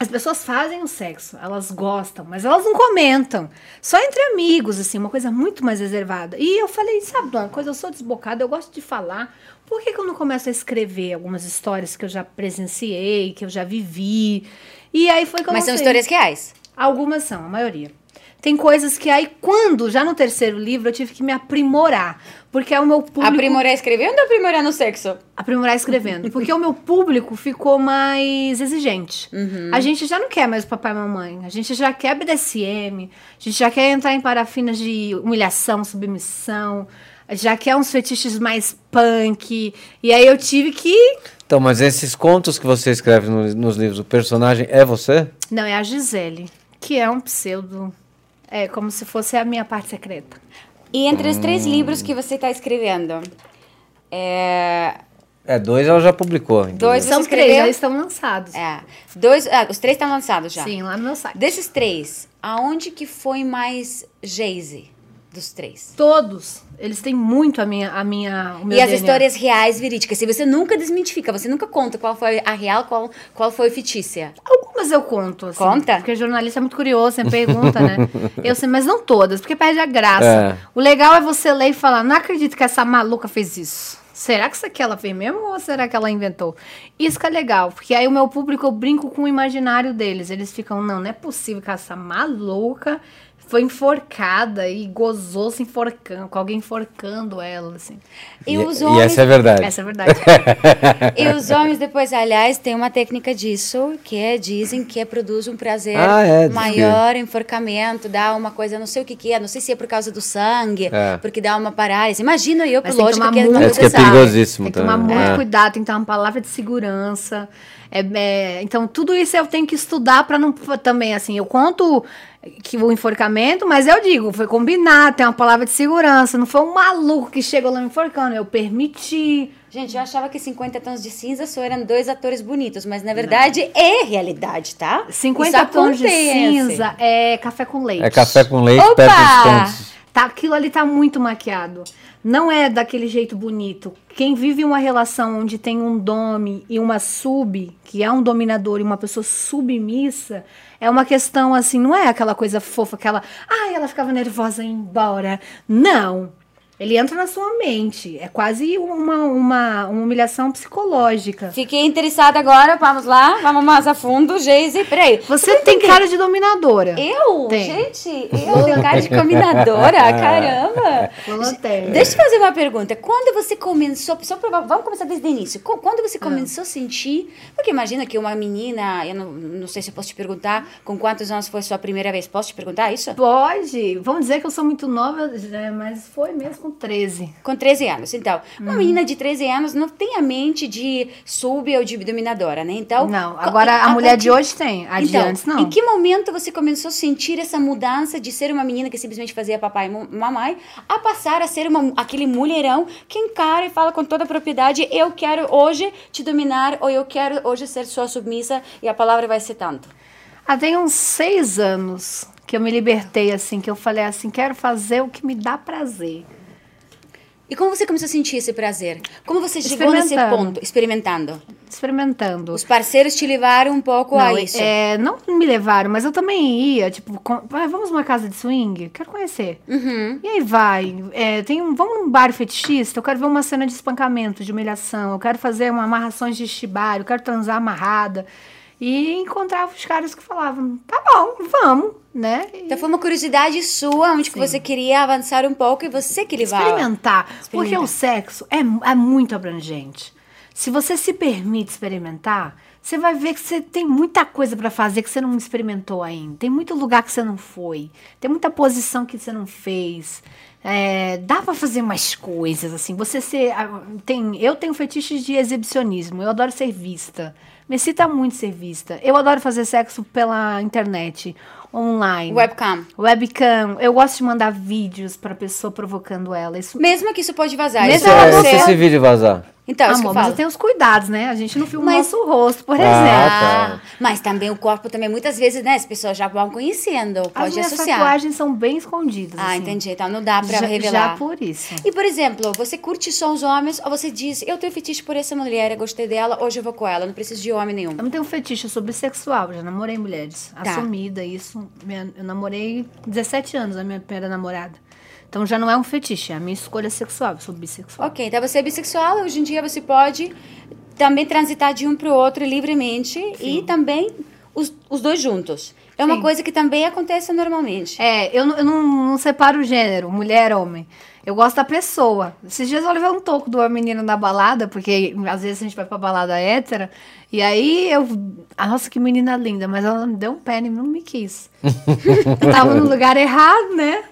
as pessoas fazem o sexo, elas gostam, mas elas não comentam. Só entre amigos, assim, uma coisa muito mais reservada. E eu falei, sabe, uma coisa, eu sou desbocada, eu gosto de falar. Por que, que eu não começo a escrever algumas histórias que eu já presenciei, que eu já vivi? E aí foi que eu Mas são histórias reais. Algumas são, a maioria. Tem coisas que aí, quando, já no terceiro livro, eu tive que me aprimorar. Porque é o meu público. Aprimorar escrevendo ou aprimorar no sexo? Aprimorar escrevendo. Porque o meu público ficou mais exigente. Uhum. A gente já não quer mais o papai e mamãe. A gente já quer BDSM. A gente já quer entrar em parafinas de humilhação, submissão. Já quer uns fetiches mais punk. E aí eu tive que. Então, mas esses contos que você escreve no- nos livros, o personagem é você? Não, é a Gisele. Que é um pseudo. É como se fosse a minha parte secreta. E entre os três livros que você está escrevendo, é, É, dois ela já publicou. Dois- São escreveu? três, já estão lançados. é, dois, ah, os três estão lançados já. Sim, lá no meu site. Desses três, aonde que foi mais Jayce dos três? Todos, eles têm muito a minha, a minha, o meu E as DNA. histórias reais, verídicas. Se você nunca desmitifica, você nunca conta qual foi a real, qual, qual foi fictícia. Algumas eu conto, assim. Conta? Porque jornalista é muito curioso, sempre pergunta, né? Eu sei, mas não todas, porque perde a graça. É. O legal é você ler e falar, não acredito que essa maluca fez isso. Será que isso aqui ela fez mesmo ou será que ela inventou? Isso que é legal, porque aí o meu público, eu brinco com o imaginário deles. Eles ficam, não, não é possível que essa maluca foi enforcada e gozou se enforcando, com alguém enforcando ela, assim. E, E, os e homens. essa é verdade. Essa é a verdade. E os homens depois, aliás, tem uma técnica disso, que é, dizem que é, produz um prazer Ah, é, maior, enforcamento, dá uma coisa, não sei o que que é, não sei se é por causa do sangue, É. porque dá uma parálise. Imagino eu, Mas por tem que que é muito uma Parece que é perigosíssimo Tem que tomar também. muito É. cuidado, tem que ter uma palavra de segurança. É, é, então, tudo isso eu tenho que estudar para não também, assim, eu conto que o enforcamento, mas eu digo, foi combinado, tem uma palavra de segurança, não foi um maluco que chegou lá me enforcando, eu permiti. Gente, eu achava que 50 tons de cinza só eram dois atores bonitos, mas na verdade é realidade, tá? 50 Isso tons de cinza é café com leite. É café com leite Opa! perto dos contos. Tá, aquilo ali tá muito maquiado. Não é daquele jeito bonito. Quem vive uma relação onde tem um dome e uma sub, que é um dominador e uma pessoa submissa, é uma questão assim, não é aquela coisa fofa, aquela, ai, ela ficava nervosa e ia embora. Não. Ele entra na sua mente. É quase uma, uma, uma humilhação psicológica. Fiquei interessada agora, vamos lá, vamos mais a fundo. Geise, peraí. Você tem cara de dominadora. Eu? Tem. Gente, eu tenho cara de combinadora, caramba. Deixa eu fazer uma pergunta. Quando você começou, só pra, vamos começar desde o início. Quando você começou a sentir, porque imagina que uma menina, eu não, não sei se eu posso te perguntar, com quantos anos foi sua primeira vez? Posso te perguntar isso? Pode. Vamos dizer que eu sou muito nova, né, mas foi mesmo com 13. Com 13 anos. Então, Uhum. uma menina de 13 anos não tem a mente de sub ou de dominadora, né? Então, Não, agora a, a mulher de hoje tem, a de Então, antes não. em que momento você começou a sentir essa mudança de ser uma menina que simplesmente fazia papai e mamãe a passar a ser uma, aquele mulherão que encara e fala com toda a propriedade: eu quero hoje te dominar ou eu quero hoje ser sua submissa e a palavra vai ser tanto? Ah, tem uns seis anos que eu me libertei, assim, que eu falei assim, quero fazer o que me dá prazer. E como você começou a sentir esse prazer? Como você chegou nesse ponto? Experimentando. Experimentando. Os parceiros te levaram um pouco Não, a isso. é, não me levaram, mas eu também ia, tipo, com- vai, vamos numa casa de swing? Quero conhecer. Uhum. E aí vai, é, tem um, vamos num bar fetichista, eu quero ver uma cena de espancamento, de humilhação, eu quero fazer uma amarrações de shibari, eu quero transar amarrada. E encontrava os caras que falavam, tá bom, vamos, né? E Então foi uma curiosidade sua, onde que você queria avançar um pouco e você que levava. experimentar, porque Experimentar. o sexo é, é muito abrangente. Se você se permite experimentar, você vai ver que você tem muita coisa para fazer que você não experimentou ainda. Tem muito lugar que você não foi. Tem muita posição que você não fez. É, dá para fazer mais coisas assim. Você ser, tem, eu tenho fetiches de exibicionismo. Eu adoro ser vista. Me excita muito ser vista. Eu adoro fazer sexo pela internet, online. Webcam. Webcam. Eu gosto de mandar vídeos pra pessoa provocando ela. Isso Mesmo que isso pode vazar. Mesmo isso ela você- se esse vídeo vazar. Então, é isso que Amor, eu mas falo. tenho os cuidados, né? A gente não filma o Mas- nosso rosto, por Ah, exemplo. tá. mas também o corpo também, muitas vezes, né? As pessoas já vão conhecendo, As pode minhas associar. tatuagens são bem escondidas. Ah, assim. entendi. Então não dá pra já, revelar. Já por isso. E, por exemplo, você curte só os homens ou você diz, eu tenho fetiche por essa mulher, eu gostei dela, hoje eu vou com ela, não preciso de homem nenhum. Eu não tenho fetiche, eu sou bissexual, já namorei mulheres. Tá. Assumida, isso. Minha- eu namorei 17 anos, a minha primeira namorada. Então já não é um fetiche, é a minha escolha sexual, eu sou bissexual. Ok, então você é bissexual, hoje em dia você pode também transitar de um pro outro livremente e também os, os dois juntos. É uma Sim. coisa que também acontece normalmente. É, eu, não- eu não, não separo o gênero, mulher, homem. Eu gosto da pessoa. Esses dias eu levei um toco de uma menina na balada, porque às vezes a gente vai pra balada hétera, e aí eu. ah, Nossa, que menina linda, mas ela me deu um pé e não me quis. eu tava no lugar errado, né?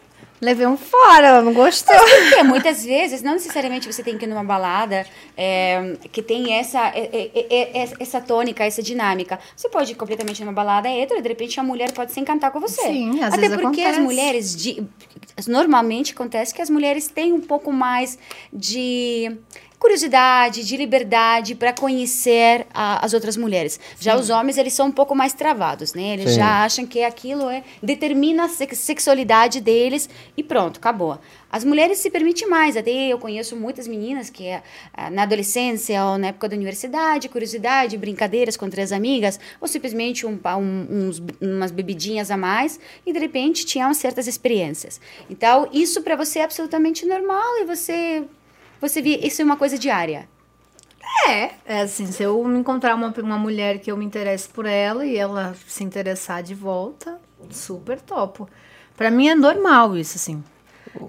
Levei um fora, ela não gostou. Porque muitas vezes, não necessariamente você tem que ir numa balada é, que tem essa, é, é, é, é, essa tônica, essa dinâmica. Você pode ir completamente numa balada hétero e de repente a mulher pode se encantar com você. Sim, às Até vezes porque as acontece. mulheres, de, normalmente acontece que as mulheres têm um pouco mais de curiosidade, de liberdade para conhecer a- as outras mulheres. Já os homens, eles são um pouco mais travados, né? Eles Sim. já acham que aquilo é determina a sex- sexualidade deles e pronto, acabou. As mulheres se permitem mais, até eu conheço muitas meninas que ah, na adolescência ou na época da universidade, curiosidade, brincadeiras com três amigas, ou simplesmente um, um- uns, umas bebidinhas a mais e de repente tinham certas experiências. Então, isso para você é absolutamente normal e você você vê isso é uma coisa diária. É, é assim, se eu encontrar uma, uma mulher que eu me interesse por ela e ela se interessar de volta, super topo. Pra mim é normal isso, assim.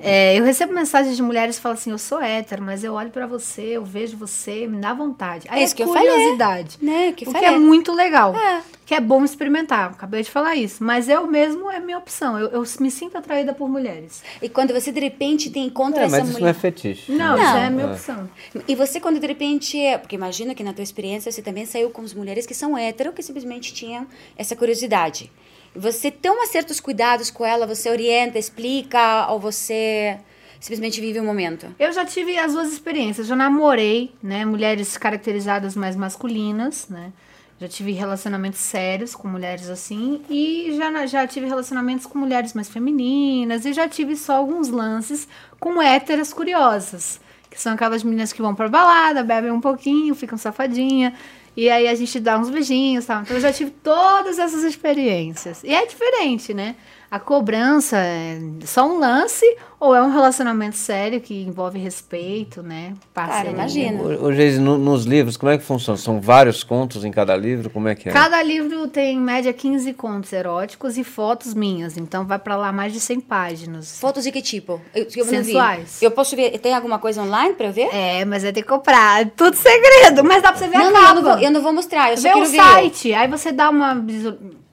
É, eu recebo mensagens de mulheres que falam assim, eu sou hétero, mas eu olho pra você, eu vejo você, me dá vontade. Aí É é isso que eu falei. curiosidade. Né? Que o falei. que é muito legal. É. Que é bom experimentar. Acabei de falar isso. Mas eu mesmo é minha opção. Eu, eu me sinto atraída por mulheres. E quando você de repente tem encontra É, essa mas isso mulher. não é fetiche. Não, Não. isso é a minha É. opção. E você, quando de repente. é- Porque imagina que na tua experiência você também saiu com as mulheres que são hétero, que simplesmente tinham essa curiosidade. Você toma certos cuidados com ela, você orienta, explica, ou você simplesmente vive o momento? Eu já tive as duas experiências. Já namorei, né? Mulheres caracterizadas mais masculinas, né? Já tive relacionamentos sérios com mulheres assim. E já, já tive relacionamentos com mulheres mais femininas. E já tive só alguns lances com héteras curiosas. Que são aquelas meninas que vão pra balada, bebem um pouquinho, ficam safadinha. E aí a gente dá uns beijinhos, tal. Então eu já tive todas essas experiências. E é diferente, né? A cobrança é só um lance ou é um relacionamento sério que envolve respeito, né? Parceria. imagina. Ô, ô, Geise, no- nos livros, como é que funciona? São vários contos em cada livro? Como é que é? Cada livro tem em média 15 contos eróticos e fotos minhas, então vai pra lá mais de 100 páginas. Fotos de que tipo? Eu, eu. Sensuais. Eu posso ver. Tem alguma coisa online pra eu ver? É, mas vai ter que comprar, é tudo segredo, mas dá pra você ver não, a não, capa. eu não, vou, eu não vou mostrar, eu só Vê quero o ver. site, aí você dá uma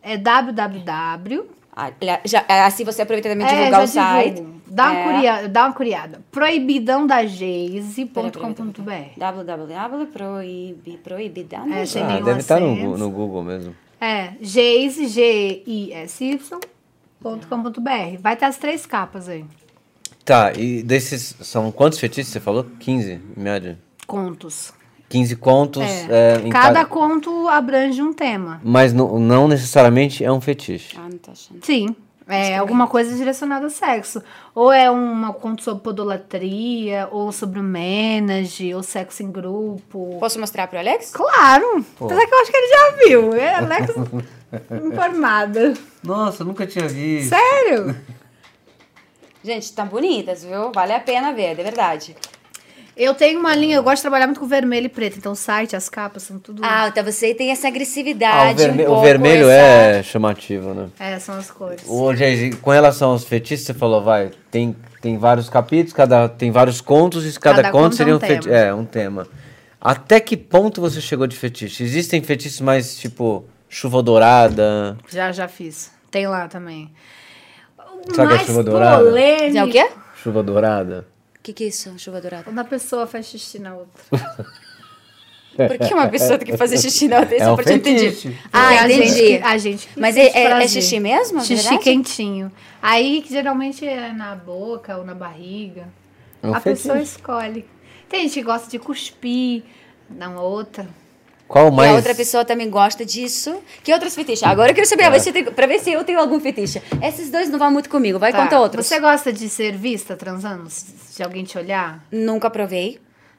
é www já- já- assim você aproveita também É, divulgar o site. Dá, uma É. curia, dá uma curiada. Peraí, peraí, peraí, Proibidãodageise.com.br peraí. www.proibi, proibidão. É, sem Ah, deve estar no, acento. Gu- no Google mesmo. É, Geise, G-I-S-Y.com.br. Vai ter as três capas aí. Tá, e desses, são quantos fetiches você falou? 15, em média? Contos. 15 contos É. é, em cada cada... conto abrange um tema. Mas não, não necessariamente é um fetiche. Ah, não tô achando. Sim. É alguma coisa direcionada ao sexo. Ou é uma conto sobre podolatria, ou sobre menage, ou sexo em grupo. Posso mostrar pro Alex? Claro! Apesar que eu acho que ele já viu. É Alex informada. Nossa, nunca tinha visto. Sério? Gente, tá bonitas, viu? Vale a pena ver, de verdade. Eu tenho uma linha, eu gosto de trabalhar muito com vermelho e preto. Então o site, as capas, são tudo. Ah, então você tem essa Ah, o, agressividade. verme- um o vermelho essa- é chamativo, né? É, são as cores. Ô, Geise, com relação aos fetiches, você falou, vai, tem, tem vários capítulos, cada, tem vários contos, e cada, Cada conto conto é seria um um fetiche. tema. É, um tema. Até que ponto você chegou de fetiche? Existem fetiches mais, tipo, chuva dourada? Já, já fiz. Tem lá também. O Sabe a mais chuva dourada? polêmico. Já o quê? Chuva dourada? O que, que é isso, chuva dourada? Quando a pessoa faz xixi na outra. Por que uma pessoa tem que fazer xixi na outra? É Só um pra te entender. fetiche. Ah, a entendi. gente que- A gente Mas é- é- é xixi mesmo, Xixi verdade? quentinho. Aí, que geralmente é na boca ou na barriga. É um a pessoa fetiche. escolhe. Tem gente que gosta de cuspir na outra. Qual E mais? a outra pessoa também gosta disso. Que outros fetiches? Agora eu quero saber, ser- pra ver se eu tenho algum fetiche. Esses dois não vão muito comigo, vai Tá. contar outros. Você gosta de ser vista transando? Se alguém te olhar? Nunca provei.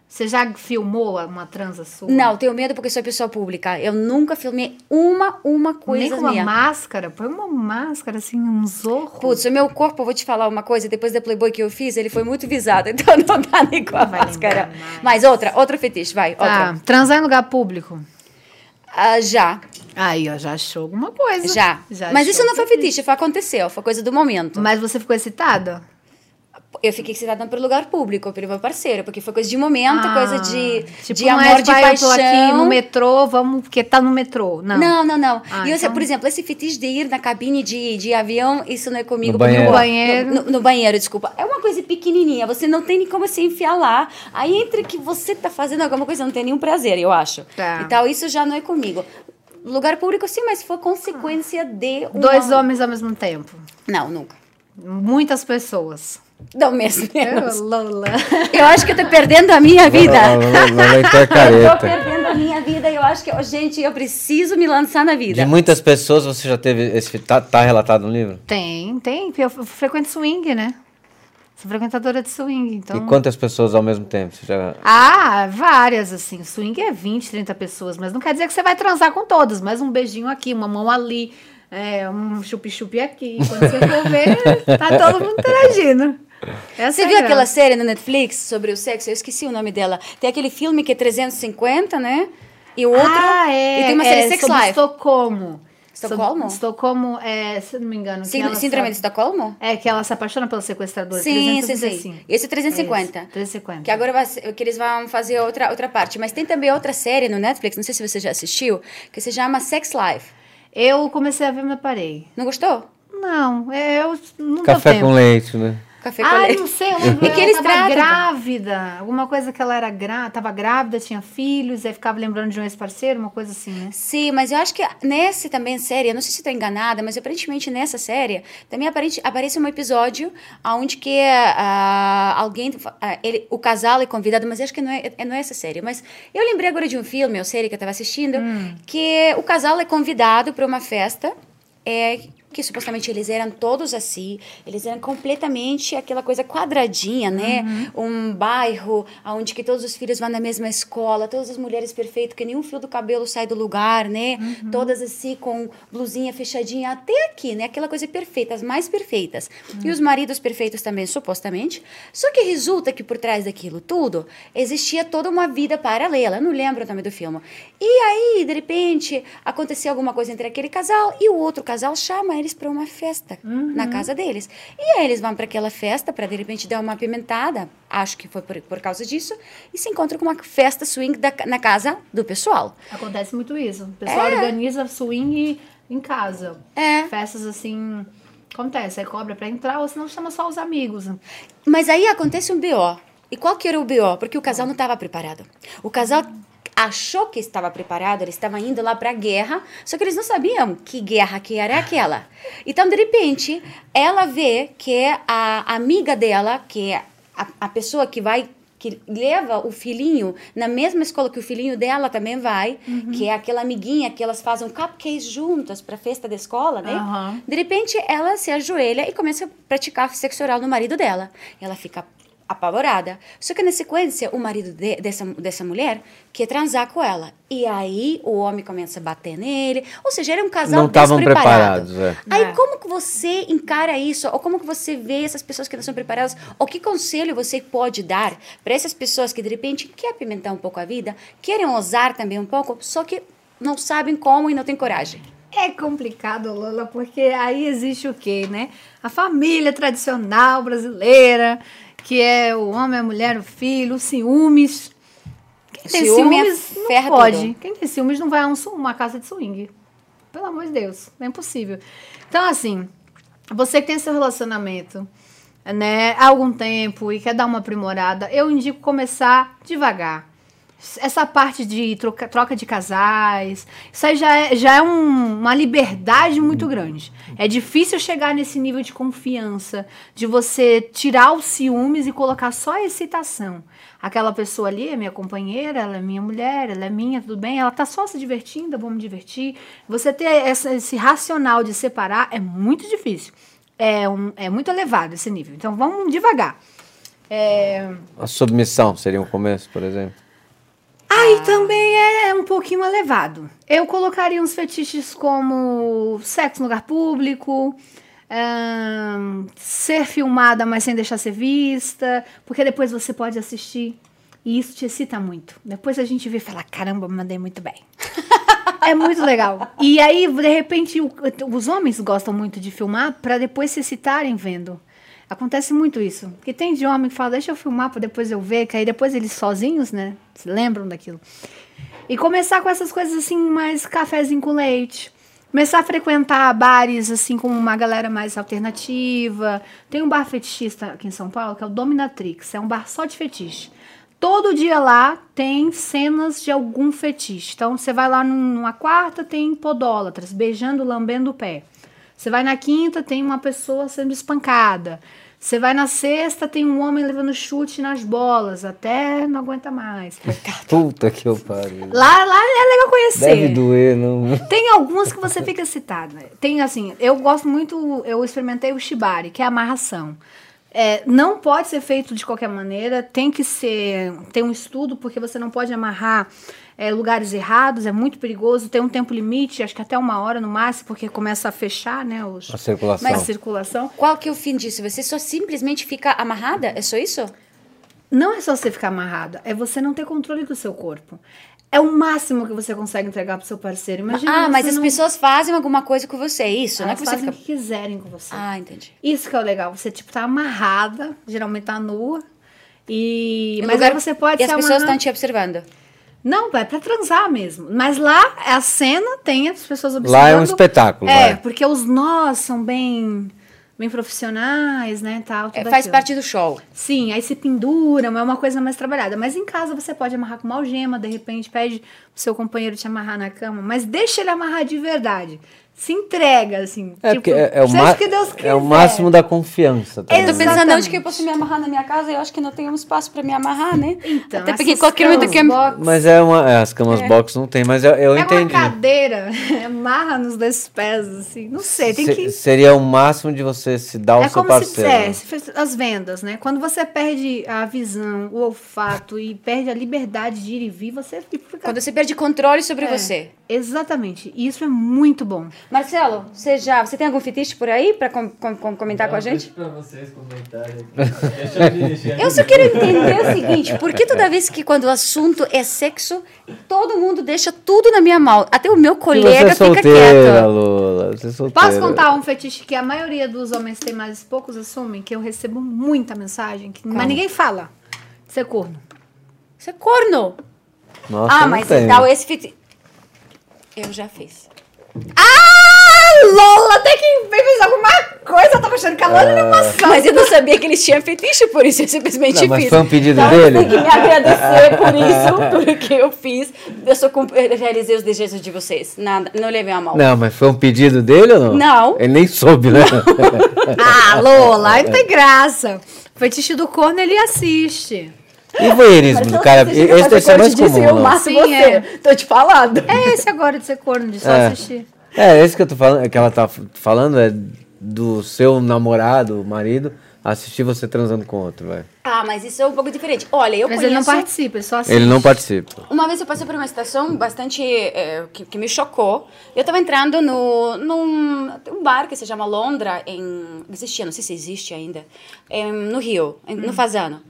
Você já filmou uma transa sua? Não, tenho medo porque sou pessoa pública. Eu nunca filmei uma, uma Nem coisa com uma minha. máscara? Põe uma máscara, assim, um zorro. Putz, o meu corpo, eu vou te falar uma coisa, depois da Playboy que eu fiz, ele foi muito visado, então não dá nem com a vai máscara. Mas outra, outra fetiche, vai, Tá, outra. transar em lugar público. Ah, já, Aí, ó, já achou alguma coisa. já. Já Mas isso não foi fetiche. fetiche, foi aconteceu, foi coisa do momento. Mas você ficou excitada? Eu fiquei excitada pelo lugar público, pelo meu parceiro, porque foi coisa de momento, Ah, coisa de, tipo, de não amor, é, de pai, paixão. Eu tô aqui no metrô, vamos, porque tá no metrô. Não. Não, não, não. Ah, e eu, então- por exemplo, esse fetiche de ir na cabine de, de avião, isso não é comigo. No banheiro. No banheiro. No, no banheiro, desculpa. É uma coisa pequenininha, você não tem nem como se enfiar lá. Aí, entre que você tá fazendo alguma coisa, não tem nenhum prazer, eu acho. Tá. Então, isso já não é comigo. Lugar público, sim, mas foi consequência de. Uma... Dois homens ao mesmo tempo. Não, nunca. Muitas pessoas. Não, mesmo. Eu, menos. Lola. Eu acho que eu tô perdendo a minha vida. Lolita é Eu tô perdendo a minha vida e eu acho que, oh, gente, eu preciso me lançar na vida. De muitas pessoas, você já teve esse. Tá, tá relatado no livro? Tem, tem. Eu frequento swing, né? Sou frequentadora de swing, então... E quantas pessoas ao mesmo tempo? Você já... Ah, várias, assim. Swing é 20, 30 pessoas, mas não quer dizer que você vai transar com todas. Mas um beijinho aqui, uma mão ali, é, um chup-chup aqui. Quando você for ver, tá todo mundo interagindo. Essa Você é a viu aquela série na Netflix sobre o sexo? Eu esqueci o nome dela. Tem aquele filme que é 350, né? E o outro. Ah, é. E tem uma série é, Sex sobre Life. Estocolmo. Estocolmo? Estocolmo, é, se não me engano. ela Síndrome de se- Estocolmo? É, que ela se apaixona pelo sequestrador. Sim, sim, 365. sim. Esse é 350. Esse, 350. Que agora vai que eles vão fazer outra, outra parte. Mas tem também outra série no Netflix, não sei se você já assistiu, que se chama Sex Life. Eu comecei a ver, mas parei. Não gostou? Não, é, eu não Café com leite, né? Café com Ah, leite. não sei, eu lembro. E que eles ela tava grávida. Alguma coisa que ela era grávida, tava grávida, tinha filhos, aí ficava lembrando de um ex-parceiro, uma coisa assim, né? Sim, mas eu acho que nessa também série, eu não sei se estou enganada, mas aparentemente nessa série também aparente, aparece um episódio onde que ah, alguém, ah, ele, o casal é convidado, mas eu acho que não é, é- não é essa série. Mas eu lembrei agora de um filme ou série que eu estava assistindo, que o casal é convidado para uma festa, é, que supostamente eles eram todos assim, eles eram completamente aquela coisa quadradinha, né? Um bairro onde que todos os filhos vão na mesma escola, todas as mulheres perfeitas, que nenhum fio do cabelo sai do lugar, né? Todas assim com blusinha fechadinha até aqui, né? Aquela coisa perfeita, as mais perfeitas. E os maridos perfeitos também, supostamente. Só que resulta que por trás daquilo tudo existia toda uma vida paralela. Eu não lembro o nome do filme. E aí, de repente, aconteceu alguma coisa entre aquele casal e o outro casal chama eles para uma festa na casa deles. E aí eles vão para aquela festa para de repente dar uma apimentada, acho que foi por, por causa disso, e se encontram com uma festa swing da- na casa do pessoal. Acontece muito isso. O pessoal organiza swing em casa. É. Festas assim. Acontece, aí cobra pra entrar, ou senão chama só os amigos. Mas aí acontece um BO. E qual que era o BO? Porque o casal não estava preparado. O casal achou que estava preparado, eles estavam indo lá para a guerra, só que eles não sabiam que guerra que era aquela. Então, de repente, ela vê que a amiga dela, que é a, a pessoa que vai que leva o filhinho na mesma escola que o filhinho dela também vai, que é aquela amiguinha que elas fazem cupcakes juntas para festa da escola, né? Aham. De repente, ela se ajoelha e começa a praticar sexo oral no marido dela. Ela fica apavorada. Só que na sequência, o marido de- dessa, dessa mulher quer transar com ela. E aí o homem começa a bater nele. Ou seja, era um casal Não estavam preparados, é. Aí É. como que você encara isso? Ou como que você vê essas pessoas que não são preparadas? Ou que conselho você pode dar para essas pessoas que de repente querem apimentar um pouco a vida, querem ousar também um pouco, só que não sabem como e não têm coragem? É complicado, Lola, porque aí existe o quê, né? A família tradicional brasileira, que é o homem, a mulher, o filho, os ciúmes. Quem tem Ciúme é ciúmes não pode. tudo. Quem tem ciúmes não vai a um uma casa de swing. Pelo amor de Deus, não é impossível. Então, assim, você que tem seu relacionamento, né, há algum tempo e quer dar uma aprimorada, eu indico começar devagar. Essa parte de troca, troca de casais, isso aí já é, já é um- uma liberdade muito grande. É difícil chegar nesse nível de confiança, de você tirar os ciúmes e colocar só a excitação. Aquela pessoa ali é minha companheira, ela é minha mulher, ela é minha, tudo bem, ela tá só se divertindo, eu vou me divertir. Você ter essa- esse racional de separar é muito difícil. É, um- é muito elevado esse nível. Então vamos devagar. É, A submissão seria um começo, por exemplo. Aí também é um pouquinho elevado. Eu colocaria uns fetiches como sexo no lugar público, ser filmada, mas sem deixar ser vista, porque depois você pode assistir e isso te excita muito. Depois a gente vê e fala: caramba, mandei muito bem. É muito legal. E aí, de repente, os homens gostam muito de filmar para depois se excitarem vendo. Acontece muito isso. Porque tem de homem que fala, deixa eu filmar para depois eu ver, que aí depois eles sozinhos, né? Se lembram daquilo. E começar com essas coisas assim, mais cafezinho com leite. Começar a frequentar bares assim com uma galera mais alternativa. Tem um bar fetichista aqui em São Paulo que é o Dominatrix, é um bar só de fetiche. Todo dia lá tem cenas de algum fetiche. Então você vai lá num- numa quarta, tem podólatras beijando, lambendo o pé. Você vai na quinta, tem uma pessoa sendo espancada. Você vai na sexta, tem um homem levando chute nas bolas, até não aguenta mais. Puta que eu pariu. Lá, lá é legal conhecer. Deve doer, não. Tem algumas que você fica excitada. Tem assim, eu gosto muito, eu experimentei o shibari, que é a amarração. É, não pode ser feito de qualquer maneira, tem que ser, tem um estudo, porque você não pode amarrar é, lugares errados, é muito perigoso, tem um tempo limite, acho que até uma hora no máximo, porque começa a fechar, né, os, A circulação. a circulação. Qual que é o fim disso? Você só simplesmente fica amarrada? É só isso? Não é só você ficar amarrada, é você não ter controle do seu corpo. É o máximo que você consegue entregar pro seu parceiro. Imagina ah, mas as não- pessoas fazem alguma coisa com você, é isso? não é Elas que você fazem fica... o que quiserem com você. Ah, entendi. Isso que é o legal. Você, tipo, tá amarrada, geralmente tá nua. E. E Mas lugar- aí você pode E se as pessoas estão te observando. Não, é pra transar mesmo. Mas lá, a cena tem as pessoas observando. Lá é um espetáculo, É, vai. porque os nós são bem. Bem profissionais, né, tal, É, faz aquilo. parte do show. Sim, aí se pendura, mas é uma coisa mais trabalhada. Mas em casa você pode amarrar com uma algema, de repente pede pro seu companheiro te amarrar na cama, mas deixa ele amarrar de verdade. Se entrega, assim. É, porque é, é o o é o máximo da confiança. também. Eu tô pensando onde que eu posso me amarrar na minha casa. Eu acho que não tenho um espaço pra me amarrar, né? Então, Até porque qualquer momento que... camas box, Mas é uma. é, as camas box não tem, mas eu, eu Pega entendi. uma cadeira, amarra nos dois pés, assim. Não sei, tem Se- que. Seria o máximo de você se dar ao É seu como se parceiro. né? dissesse, fez as vendas, né? Quando você perde a visão, o olfato e perde a liberdade de ir e vir, você fica. Quando você perde controle sobre É, você. Exatamente. E isso é muito bom. Marcelo, você já... Você tem algum fetiche por aí pra com- com- com- comentar com a gente? Pra vocês comentarem. Deixa eu dirigir. Eu só quero entender o seguinte, por que toda vez que quando o assunto é sexo, todo mundo deixa tudo na minha mão? Até o meu colega você é fica quieto. Lula. Você é solteira. Posso contar um fetiche que a maioria dos homens tem, mas poucos assumem? Que eu recebo muita mensagem, que, mas ninguém fala. Ser corno. Você é corno. Nossa, ah, eu não mas então esse fetiche... Eu já fiz. Ah, Lola, até que fez alguma coisa. Eu tava achando que a Lola era uma só. Mas eu não sabia que eles tinham fetiche, por isso eu simplesmente Não, mas fiz. foi um pedido Então, dele? Tem que me agradecer por isso, porque eu fiz. Eu só eu realizei os desejos de vocês. Nada, não levei a mal. Não, mas foi um pedido dele ou não? Não. Ele nem soube, né? Ah, Lola, aí não tem graça. O fetiche do corno, ele assiste. E voyeurismo do cara? Esse deve ser corte mais comum, eu mato Sim, você. é. Tô te falando. É esse agora de ser corno, de só É. assistir. É, esse que eu tô falando, é que ela tá falando é do seu namorado, marido, assistir você transando com outro, vai. Ah, mas isso é um pouco diferente. Olha, eu Mas conheço... ele não participa, ele só assiste. Ele não participa. Uma vez eu passei por uma situação bastante eh, que, que me chocou. Eu estava entrando no, num um bar que se chama Londra, em, existia, não sei se existe ainda, em- no Rio, em- no Fazano.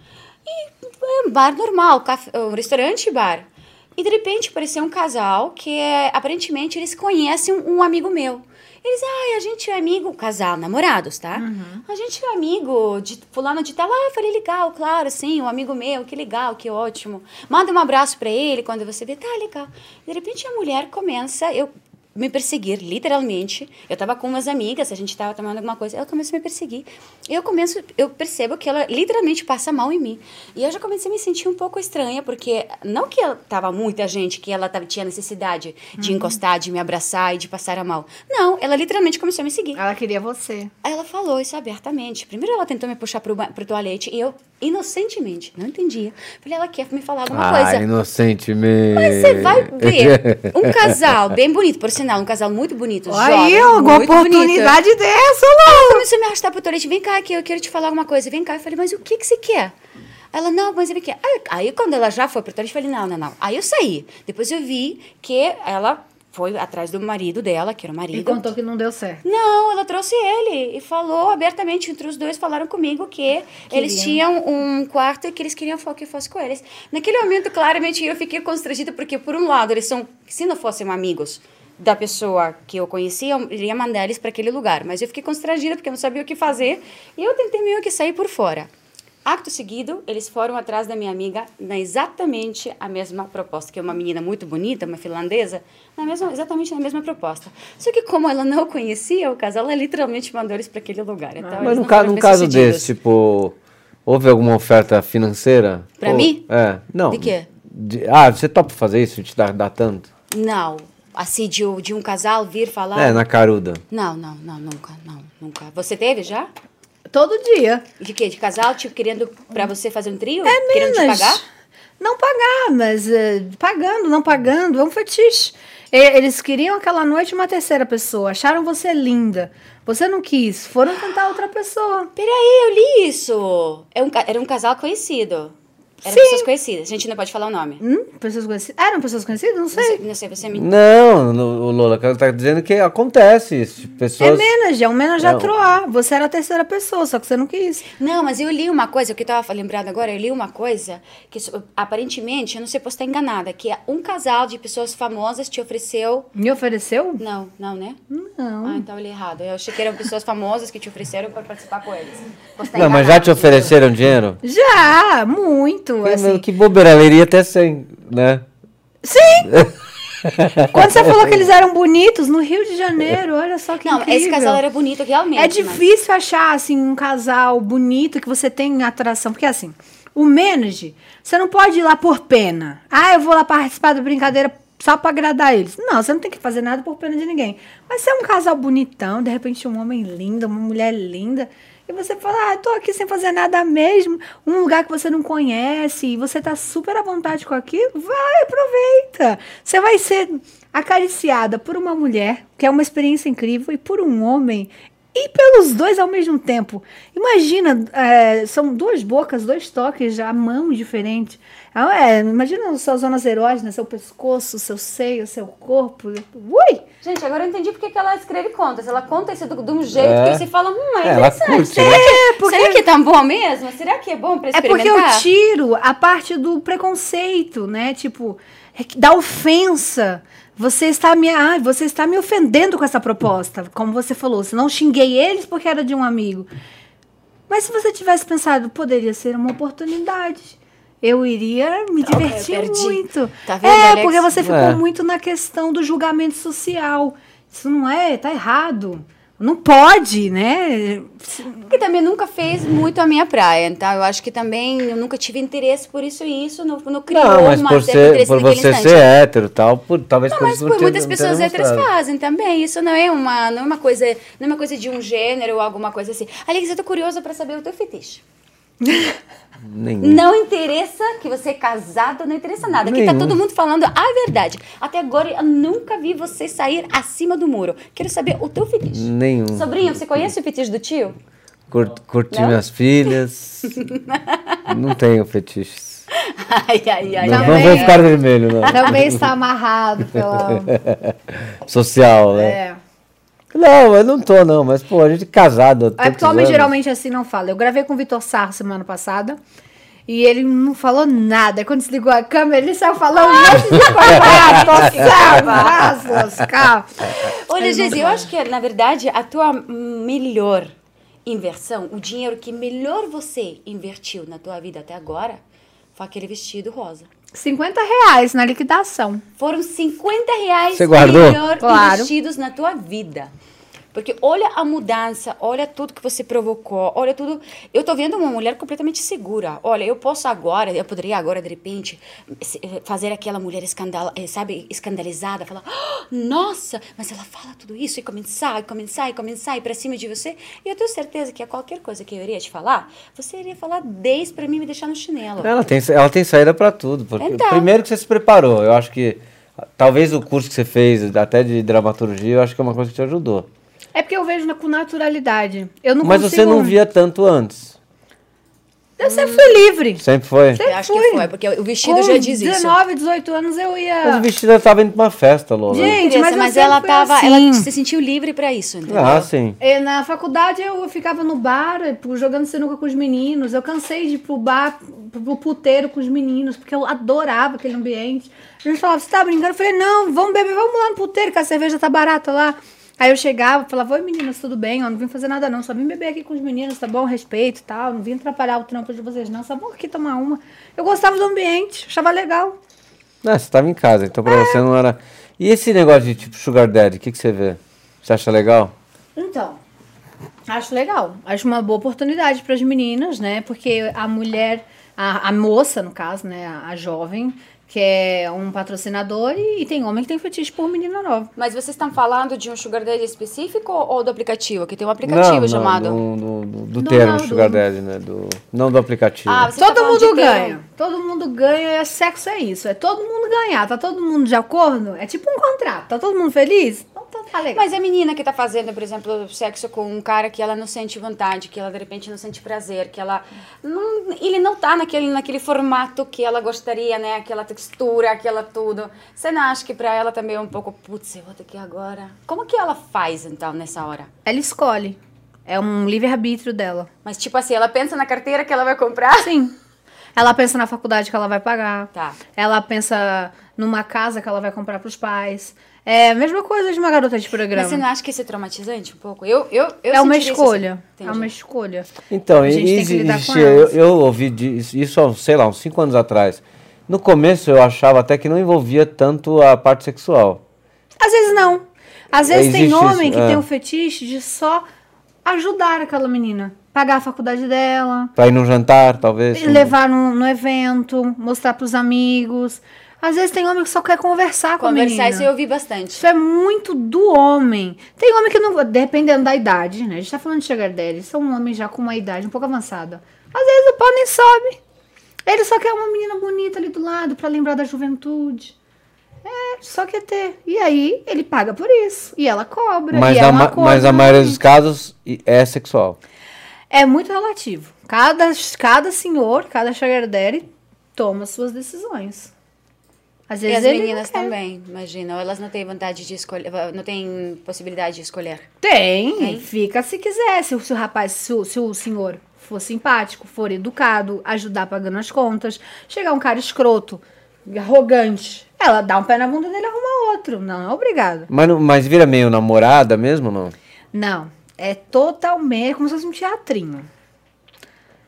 E é um bar normal, café, um restaurante bar. E de repente apareceu um casal que é, aparentemente eles conhecem um, um amigo meu. Eles, ai, a gente é amigo, casal, namorados, tá? A gente é amigo de fulano de tal. Ah, falei, legal, claro, sim, um amigo meu, que legal, que ótimo. Manda um abraço pra ele quando você vê, tá, legal. De repente a mulher começa, eu me perseguir, literalmente. Eu tava com umas amigas, a gente tava tomando alguma coisa, ela começa a me perseguir. E eu começo, eu percebo que ela literalmente passa mal em mim. E eu já comecei a me sentir um pouco estranha, porque não que ela tava muita gente, que ela tava, tinha necessidade de encostar, de me abraçar e de passar a mal. Não, ela literalmente começou a me seguir. Ela queria você. Aí ela falou isso abertamente. Primeiro ela tentou me puxar pro, pro toalete e eu, inocentemente, não entendia. Falei, ela quer me falar alguma Ah, coisa. inocentemente. Mas você vai ver um casal bem bonito, por sinal, um casal muito bonito, Aí, alguma muito bonito. oportunidade dessa, Ela Lola. começou a me arrastar pro toalete, vem cá que eu quero te falar alguma coisa, vem cá. Eu falei, mas o que que você quer? Ela, não, mas ele quer. Aí, aí quando ela já foi pro toalete, eu falei, não, não, não. Aí eu saí. Depois eu vi que ela foi atrás do marido dela, que era o E marido. contou que não deu certo. Não, ela trouxe ele e falou abertamente entre os dois, falaram comigo que eles tinham um quarto e que eles queriam que fosse com eles. Naquele momento, claramente, eu fiquei constrangida porque, por um lado, eles são, se não fossem amigos da pessoa que eu conhecia, eu iria mandar eles para aquele lugar. Mas eu fiquei constrangida porque eu não sabia o que fazer e eu tentei meio que sair por fora. Acto seguido, eles foram atrás da minha amiga na exatamente a mesma proposta, que é uma menina muito bonita, uma finlandesa, na mesma, exatamente na mesma proposta. Só que como ela não conhecia o casal, ela literalmente mandou eles para aquele lugar. Então, eles Mas ca num caso desse, tipo, houve alguma oferta financeira? Pra Ou- mim? É. Não. De quê? de- ah, você topa fazer isso? Te dar, dar tanto? Não, assim, de, um- de um casal vir falar... É, na caruda. Não, não, não, nunca, não, nunca. Você teve já? Todo dia. De quê? De casal, tipo, querendo pra você fazer um trio? É Querendo te pagar? Não pagar, mas eh, pagando, não pagando, é um fetiche. E- Eles queriam aquela noite uma terceira pessoa, acharam você linda. Você não quis, foram tentar outra pessoa. Peraí, eu li isso. É um, ca- era um casal conhecido. Eram Sim. pessoas conhecidas. A gente não pode falar o nome. Hum? Pessoas conhecidas? Eram pessoas conhecidas? Não Não sei, não sei você me... Não, o Lola, ela tá dizendo que acontece isso. É Pessoas. menage, é um menage É à um- trois. Você era a terceira pessoa, só que você não quis. Não, mas eu li uma coisa, o que eu tava lembrando agora, eu li uma coisa que aparentemente, eu não sei, posso estar enganada, que é um casal de pessoas famosas te ofereceu... Me ofereceu? Não, não, né? Não. Ah, então eu li errado. Eu achei que eram pessoas famosas que te ofereceram para participar com eles. Não, mas já te ofereceram dinheiro? Já, muito. Assim. Que bobeira, ela iria até sem, né? Quando você falou que eles eram bonitos no Rio de Janeiro, olha só que Não, incrível. esse casal era bonito realmente. É mas- difícil achar, assim, um casal bonito que você tem atração. Porque, assim, o menage, você não pode ir lá por pena. Ah, eu vou lá participar da brincadeira só pra agradar eles. Não, você não tem que fazer nada por pena de ninguém. Mas se é um casal bonitão, de repente um homem lindo, uma mulher linda, e você fala, ah, tô aqui sem fazer nada mesmo, um lugar que você não conhece, e você tá super à vontade com aquilo, vai, aproveita. Você vai ser acariciada por uma mulher, que é uma experiência incrível, e por um homem, e pelos dois ao mesmo tempo. Imagina, é, são duas bocas, dois toques, a mão diferente. Ah, É, imagina suas zonas erógenas, seu pescoço, seu seio, seu corpo. Ui! Gente, agora eu entendi porque que ela escreve contas. Ela conta isso de, um jeito É. que você fala, hum, é É, interessante. curte, Será, né? que, porque- será que tá bom mesmo? Será que é bom pra É porque experimentar? eu tiro a parte do preconceito, né? Tipo, é da ofensa. Você está me, ah, você está me ofendendo com essa proposta, como você falou. Se não xinguei eles porque era de um amigo. Mas se você tivesse pensado, poderia ser uma oportunidade. Eu iria me divertir muito. Tá vendo, é, Alex? porque você ficou É. muito na questão do julgamento social. Isso não é, tá errado. Não pode, né? Que também nunca fez muito a minha praia, então eu acho que também eu nunca tive interesse por isso e isso não, não criou Não, mas uma por, ser, interesse por naquele você instante. ser hétero tal, por, talvez Não, por mas isso por muitas pessoas héteras fazem também. Isso não é uma, não é uma coisa, não é uma coisa de um gênero ou alguma coisa assim. Alex, eu tô curiosa pra saber o teu fetiche. Nenhum. Não interessa que você é casado, não interessa nada. Aqui tá Nenhum. todo mundo falando a verdade. Até agora eu nunca vi você sair acima do muro. Quero saber o teu fetiche. Nenhum. Sobrinho, você conhece o fetiche do tio? Cur, curtir Não? minhas filhas. não tenho fetiches. Ai, ai, ai. Não, ai. não Também vou ficar vermelho, não. Também está amarrado pela. Social, né? É. Não, eu não tô, não. Mas, pô, a gente é casado. É porque homem geralmente assim não fala. Eu gravei com o Vitor Sarro semana passada. E ele não falou nada. Quando desligou a câmera, ele saiu falando monte de. Ah, calma. Olha, Gesi, eu acho que, na verdade, a tua melhor inversão, o dinheiro que melhor você invertiu na tua vida até agora, foi aquele vestido rosa. 50 reais na liquidação. Foram 50 reais Você guardou? melhor Claro. investidos na tua vida. Porque olha a mudança, olha tudo que você provocou, olha tudo. Eu tô vendo uma mulher completamente segura. Olha, eu posso agora, eu poderia agora, de repente, eh, fazer aquela mulher escandal, eh, sabe, escandalizada, falar, "Ah, nossa, mas ela fala tudo isso, e começar, e começar, e começar, e pra cima de você. E eu tenho certeza que a qualquer coisa que eu iria te falar, você iria falar 10 pra mim e me deixar no chinelo. Ela tem, ela tem saída pra tudo. Porque Então. Primeiro que você se preparou. Eu acho que talvez o curso que você fez, até de dramaturgia, eu acho que é uma coisa que te ajudou. É porque eu vejo na- com naturalidade. Eu não Mas consigo... você não via tanto antes. Eu sempre fui livre. Sempre foi? Sempre Eu acho fui. que foi, porque o vestido Com já diz isso. 19, 18 anos eu ia. Mas o vestido eu tava indo pra uma festa, Lola. Gente, Criança, mas, mas ela tava, assim. ela se sentiu livre pra isso, entendeu? Ah, sim. E na faculdade eu ficava no bar, pô, jogando sinuca com os meninos. Eu cansei de ir pro bar, pro puteiro com os meninos, porque eu adorava aquele ambiente. A gente falava, você tá brincando? Eu falei, não, vamos beber, vamos lá no puteiro, que a cerveja tá barata lá. Aí eu chegava, falava, oi meninas, tudo bem? Eu não vim fazer nada não, só vim beber aqui com os meninos, tá bom? Respeito e tal, não vim atrapalhar o trampo de vocês não, só vamos aqui tomar uma. Eu gostava do ambiente, achava legal. Ah, você tava em casa, então pra você não era. E esse negócio de tipo Sugar Daddy, o que, que você vê? Você acha legal? Então, acho legal. Acho uma boa oportunidade para as meninas, né? Porque a mulher, a, a moça, no caso, né? A, a jovem, que é um patrocinador, e, e tem homem que tem fetiche por menina nova. Mas vocês estão falando de um sugar daddy específico ou do aplicativo? Que tem um aplicativo não, chamado... Não, do, do, do Do- termo não, Sugar do- Daddy, né? Do, não do aplicativo. Ah, você tá todo falando mundo ganha. Todo mundo ganha, é sexo é isso. É todo mundo ganhar. Tá todo mundo de acordo? É tipo um contrato. Tá todo mundo feliz? Legal. Mas a menina que tá fazendo, por exemplo, sexo com um cara que ela não sente vontade, que ela de repente não sente prazer, que ela não, ele não tá naquele naquele formato que ela gostaria, né? Aquela textura, aquela tudo. Você não acha que pra ela também é um pouco, putz, eu vou ter que ir agora. Como que ela faz então nessa hora? Ela escolhe. É um livre-arbítrio dela. Mas tipo assim, ela pensa na carteira que ela vai comprar? Sim. Ela pensa na faculdade que ela vai pagar. Tá. Ela pensa numa casa que ela vai comprar pros pais. É a mesma coisa de uma garota de programa. Mas você não acha que isso é traumatizante um pouco? Eu, eu, eu é uma isso escolha. assim. É uma escolha. Então, A gente tem que lidar com existia, eu, eu ouvi disso, isso há, sei lá, uns 5 anos atrás. No começo eu achava até que não envolvia tanto a parte sexual. Às vezes não. Às vezes tem Existe homem isso, que é. tem o fetiche de só ajudar aquela menina. Pagar a faculdade dela, Pra ir num jantar, talvez. um- levar no, no evento, mostrar pros amigos. Às vezes tem homem que só quer conversar com a Conversar, menina. isso eu ouvi bastante. Isso é muito do homem. Tem homem que não. Dependendo da idade, né? A gente tá falando de Sugar Daddy. São homens já com uma idade um pouco avançada. Às vezes o pau nem sobe. Ele só quer uma menina bonita ali do lado pra lembrar da juventude. É, só quer ter. E aí ele paga por isso. E ela cobra. Mas, e é um ma- mas a maioria dos casos é sexual. É muito relativo. Cada, cada senhor, cada Sugar Daddy toma suas decisões. Às E vezes as ele meninas não também, imagina. Ou elas não têm vontade de escolher, não têm possibilidade de escolher. Tem, Tem? fica se quiser. Se, o- se o rapaz, se o, se o senhor for simpático, for educado, ajudar pagando as contas, chegar um cara escroto, arrogante, ela dá um pé na bunda dele e arruma outro. Não é obrigado. Mas, não- mas vira meio namorada mesmo, não? Não, é totalmente é como se fosse um teatrinho.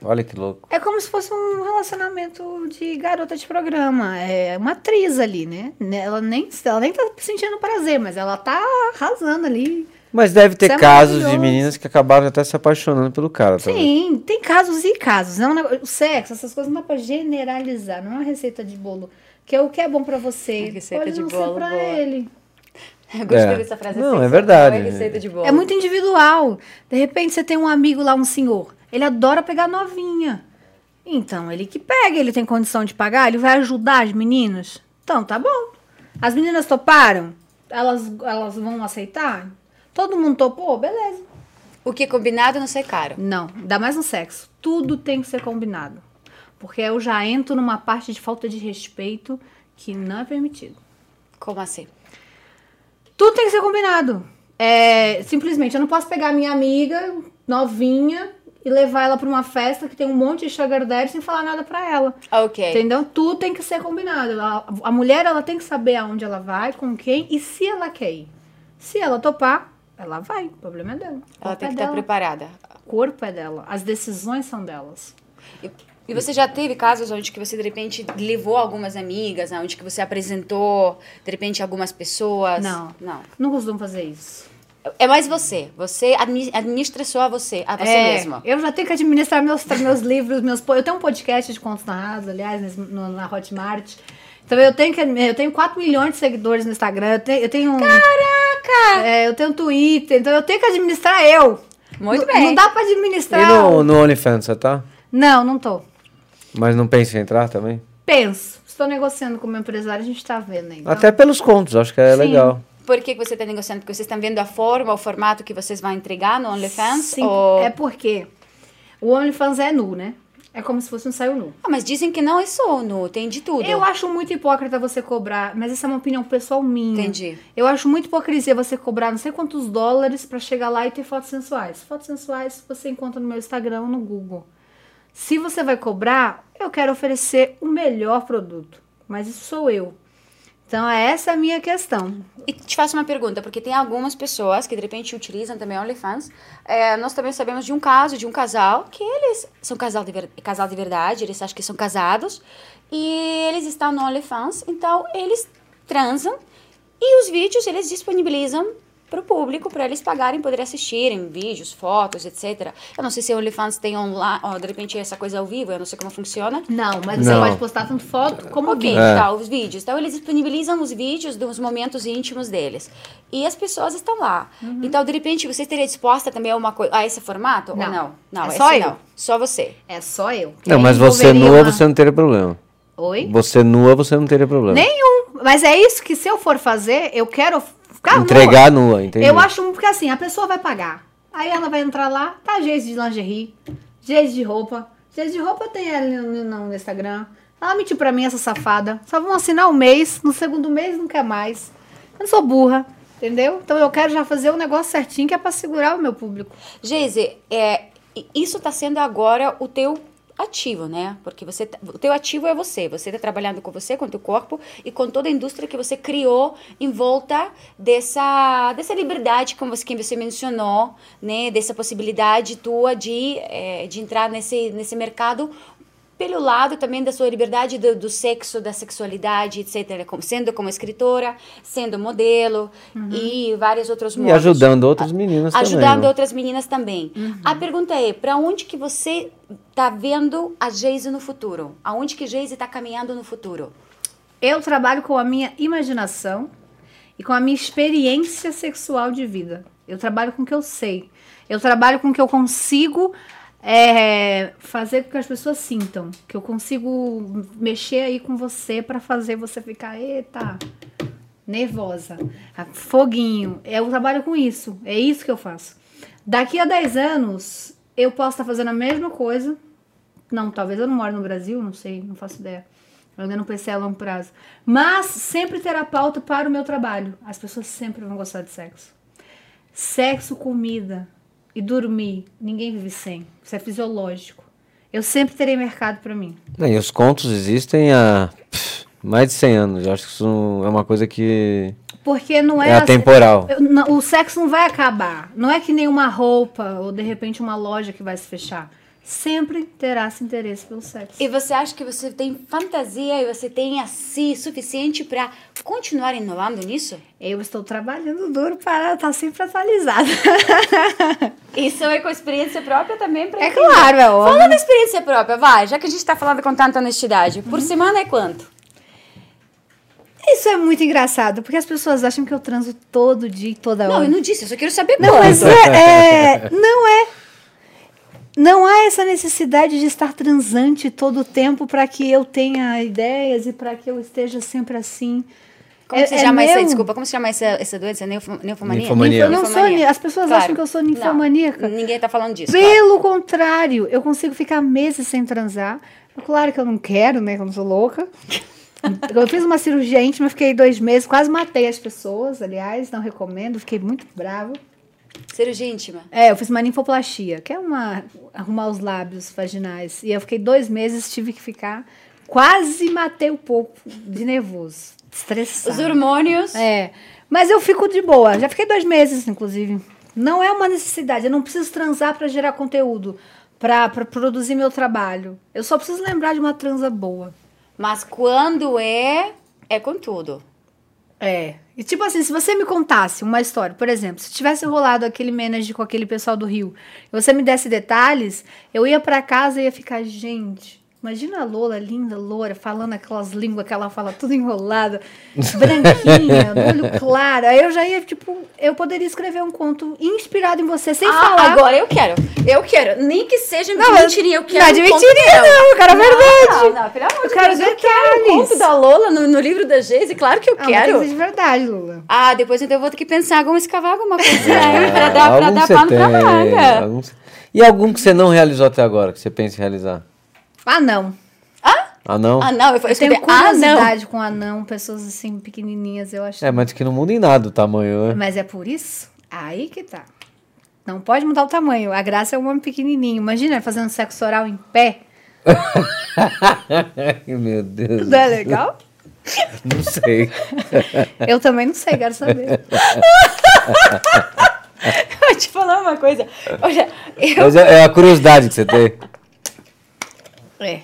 Olha que louco. É como se fosse um relacionamento de garota de programa. É uma atriz ali, né? Ela nem, ela nem tá sentindo prazer, mas ela tá arrasando ali. Mas deve ter é casos de meninas que acabaram até se apaixonando pelo cara. talvez. Sim, tem casos e casos. Não, é negócio- o sexo, essas coisas não dá pra generalizar, não é uma receita de bolo. Que é o que é bom pra você. É receita pode de não bolo, ser pra boa. ele. Eu gostei É. dessa frase. Não, assim, é verdade. Não é receita de bolo. É muito individual. De repente você tem um amigo lá, um senhor. Ele adora pegar novinha. Então, ele que pega, ele tem condição de pagar, ele vai ajudar as meninas. Então, tá bom. As meninas toparam? Elas, elas vão aceitar? Todo mundo topou? Beleza. O que é combinado não sai caro. Não, ainda mais no sexo. Tudo tem que ser combinado. Porque eu já entro numa parte de falta de respeito que não é permitido. Como assim? Tudo tem que ser combinado. É, simplesmente, eu não posso pegar minha amiga novinha e levar ela pra uma festa que tem um monte de sugar daddy sem falar nada pra ela. Ok. Entendeu? Tudo tem que ser combinado. A, a mulher, ela tem que saber aonde ela vai, com quem e se ela quer ir. Se ela topar, ela vai. O problema é dela. Ela tem é que estar dela. preparada. O corpo é dela. As decisões são delas. E, e você já teve casos onde que você, de repente, levou algumas amigas, onde que você apresentou, de repente, algumas pessoas? Não. Não. Não costumo fazer isso. É mais você. Você admi- administra só a você, a você É, mesmo. Eu já tenho que administrar meus, meus livros, meus. Eu tenho um podcast de contos narrados, aliás, no- na Hotmart. Então eu tenho que. Eu tenho 4 milhões de seguidores no Instagram. Eu tenho. Eu tenho um, Caraca! é, eu tenho um Twitter, então eu tenho que administrar eu. Muito Não- bem. Não dá pra E administrar. no, no OnlyFans, você tá? Não, não tô. Mas não pensa em entrar também? Penso. Estou negociando com o meu empresário, a gente tá vendo. Então, Até pelos contos, acho que é Sim. legal. Por que que você está negociando? Porque vocês estão vendo a forma, o formato que vocês vão entregar no OnlyFans? Sim, ou... é porque o OnlyFans é nu, né? É como se fosse um saio nu. Ah, mas dizem que não é só nu, tem de tudo. Eu acho muito hipócrita você cobrar, mas essa é uma opinião pessoal minha. Entendi. Eu acho muito hipocrisia você cobrar não sei quantos dólares pra chegar lá e ter fotos sensuais. Fotos sensuais você encontra no meu Instagram ou no Google. Se você vai cobrar, eu quero oferecer o melhor produto. Mas isso sou eu. Então, essa é a minha questão. E te faço uma pergunta, porque tem algumas pessoas que de repente utilizam também OnlyFans. É, nós também sabemos de um caso de um casal que eles são casal de, ver- casal de verdade, eles acham que são casados e eles estão no OnlyFans, então eles transam e os vídeos eles disponibilizam para o público, para eles pagarem, poder assistirem vídeos, fotos, etc. Eu não sei se o OnlyFans tem online, ó, de repente essa coisa ao vivo, eu não sei como funciona. Não, mas você Não. pode postar tanto foto como Ok, vídeo. É. tá, os vídeos. Então, eles disponibilizam os vídeos dos momentos íntimos deles. E as pessoas estão lá. Uhum. Então, de repente, você estaria disposta também a, uma a esse formato? Não. Ou não? Não, É esse só eu. não. Só você. É só eu. Não, Aí mas você nua, uma- você não teria problema. Oi? Você nua, você não teria problema. Nenhum. Mas é isso que se eu for fazer, eu quero ficar nua. Entregar nua, entendi. Eu acho um- porque assim, a pessoa vai pagar. Aí ela vai entrar lá, tá jeito de lingerie, jeito de roupa. Jeito de roupa tem ela no, no- no Instagram. Ela mentiu pra mim, essa safada. Só vão assinar um mês, no segundo mês não quer mais. Eu não sou burra, entendeu? Então eu quero já fazer o negócio certinho que é pra segurar o meu público. Geise, é, isso está sendo agora o teu ativo, né? Porque você, tá- o teu ativo é você. Você está trabalhando com você, com o teu corpo e com toda a indústria que você criou em volta dessa, dessa liberdade, como você, que você mencionou, né? Dessa possibilidade tua de, eh, de entrar nesse, nesse mercado pelo lado também da sua liberdade do, do sexo, da sexualidade, etc. Como, sendo como escritora, sendo modelo e vários outros E modos. ajudando outras meninas Ajudando também. né? outras meninas também. A pergunta é, para onde que você tá vendo a Geise no futuro? Aonde que Geise tá caminhando no futuro? Eu trabalho com a minha imaginação e com a minha experiência sexual de vida. Eu trabalho com o que eu sei. Eu trabalho com o que eu consigo é, fazer com que as pessoas sintam. Que eu consigo mexer aí com você para fazer você ficar, eita, nervosa, ah, foguinho. Eu trabalho com isso. É isso que eu faço. Daqui a 10 anos, eu posso estar fazendo a mesma coisa. Não, talvez eu não moro no Brasil, não sei, não faço ideia. Eu ainda não pensei a longo prazo. Mas sempre terá pauta para o meu trabalho. As pessoas sempre vão gostar de sexo. Sexo, comida e dormir. Ninguém vive sem. Isso é fisiológico. Eu sempre terei mercado para mim. E os contos existem há pff, mais de 100 anos. Eu acho que isso é uma coisa que Porque não é. é assim- atemporal. Não, o sexo não vai acabar. Não é que nem uma roupa ou de repente uma loja que vai se fechar. Sempre terá-se interesse pelo sexo. E você acha que você tem fantasia e você tem assim suficiente para continuar inovando nisso? Eu estou trabalhando duro para estar sempre atualizada. Isso é com experiência própria também para É claro, é óbvio. Fala da experiência própria, vai, já que a gente tá falando com tanta honestidade. Uhum. Por semana é quanto? Isso é muito engraçado, porque as pessoas acham que eu transo todo dia e toda hora. Não, eu não disse, eu só quero saber Não, quanto. mas é, é- não é. Não há essa necessidade de estar transante todo o tempo para que eu tenha ideias e para que eu esteja sempre assim. Como É- se é chama essa, meu. desculpa, como se chama essa, essa doença? Neufo- Neufomania? Ninfomania. Eu não sou as pessoas acham que eu sou ninfomaníaca. Não, ninguém tá falando disso. claro. Pelo contrário, eu consigo ficar meses sem transar. Claro que eu não quero, né? Que eu não sou louca. Eu fiz uma cirurgia íntima, fiquei dois meses, quase matei as pessoas, aliás, não recomendo, fiquei muito brava. Cirurgia íntima. É, eu fiz uma ninfoplastia, que é uma arrumar os lábios vaginais. E eu fiquei dois meses, tive que ficar, quase matei um pouco de nervoso, estressada. Os hormônios. É, mas eu fico de boa. Já fiquei dois meses, inclusive. Não é uma necessidade. Eu não preciso transar para gerar conteúdo, para produzir meu trabalho. Eu só preciso lembrar de uma transa boa. Mas quando é, é com tudo. É. E tipo assim, se você me contasse uma história, por exemplo, se tivesse rolado aquele manage com aquele pessoal do Rio, e você me desse detalhes, eu ia pra casa e ia ficar, gente, imagina a Lola, linda, loura, falando aquelas línguas que ela fala tudo enrolada, branquinha, olho claro. Aí eu já ia, tipo, eu poderia escrever um conto inspirado em você, sem ah, falar. agora eu quero. Eu quero. Nem que seja Não, de eu- mentirinha, eu quero não é de um conto mentirinha, não, eu quero a verdade. Não, não, pelo amor Eu de quero Deus, eu quero detalhes. conto da Lola no, no livro da Geise, claro que eu Ah, quero. ser de verdade, Lula. Ah, depois então eu vou ter que pensar como escavar alguma coisa aí pra dar, pra dar você pano pra tem, manga. algum você- E algum que você não realizou até agora, que você pensa em realizar? Anão. Ah, não? Ah, não, eu, eu Eu tenho curiosidade com anão, pessoas assim pequenininhas, eu acho. É, mas que não muda em nada o tamanho, né? Mas é por isso? Aí que tá. Não pode mudar o tamanho. A graça é um homem pequenininho. Imagina fazendo sexo oral em pé. Meu Deus. Não é legal? Não sei. Eu também não sei, quero saber. Vou te falar uma coisa. Olha, eu, Mas é, é a curiosidade que você tem. É.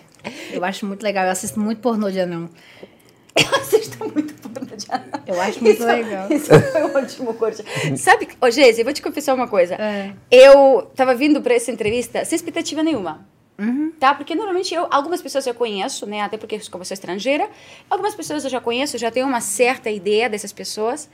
Eu acho muito legal. Eu assisto muito pornô de anão. eu assisto muito porno de anão. Eu acho muito Isso- legal. Isso foi um ótimo corte. Sabe, ô Geise, eu vou te confessar uma coisa. É. Eu tava vindo pra essa entrevista sem expectativa nenhuma. Uhum. Tá? Porque normalmente eu, algumas pessoas eu conheço, né? Até porque como eu sou estrangeira, algumas pessoas eu já conheço, já tenho uma certa ideia dessas pessoas.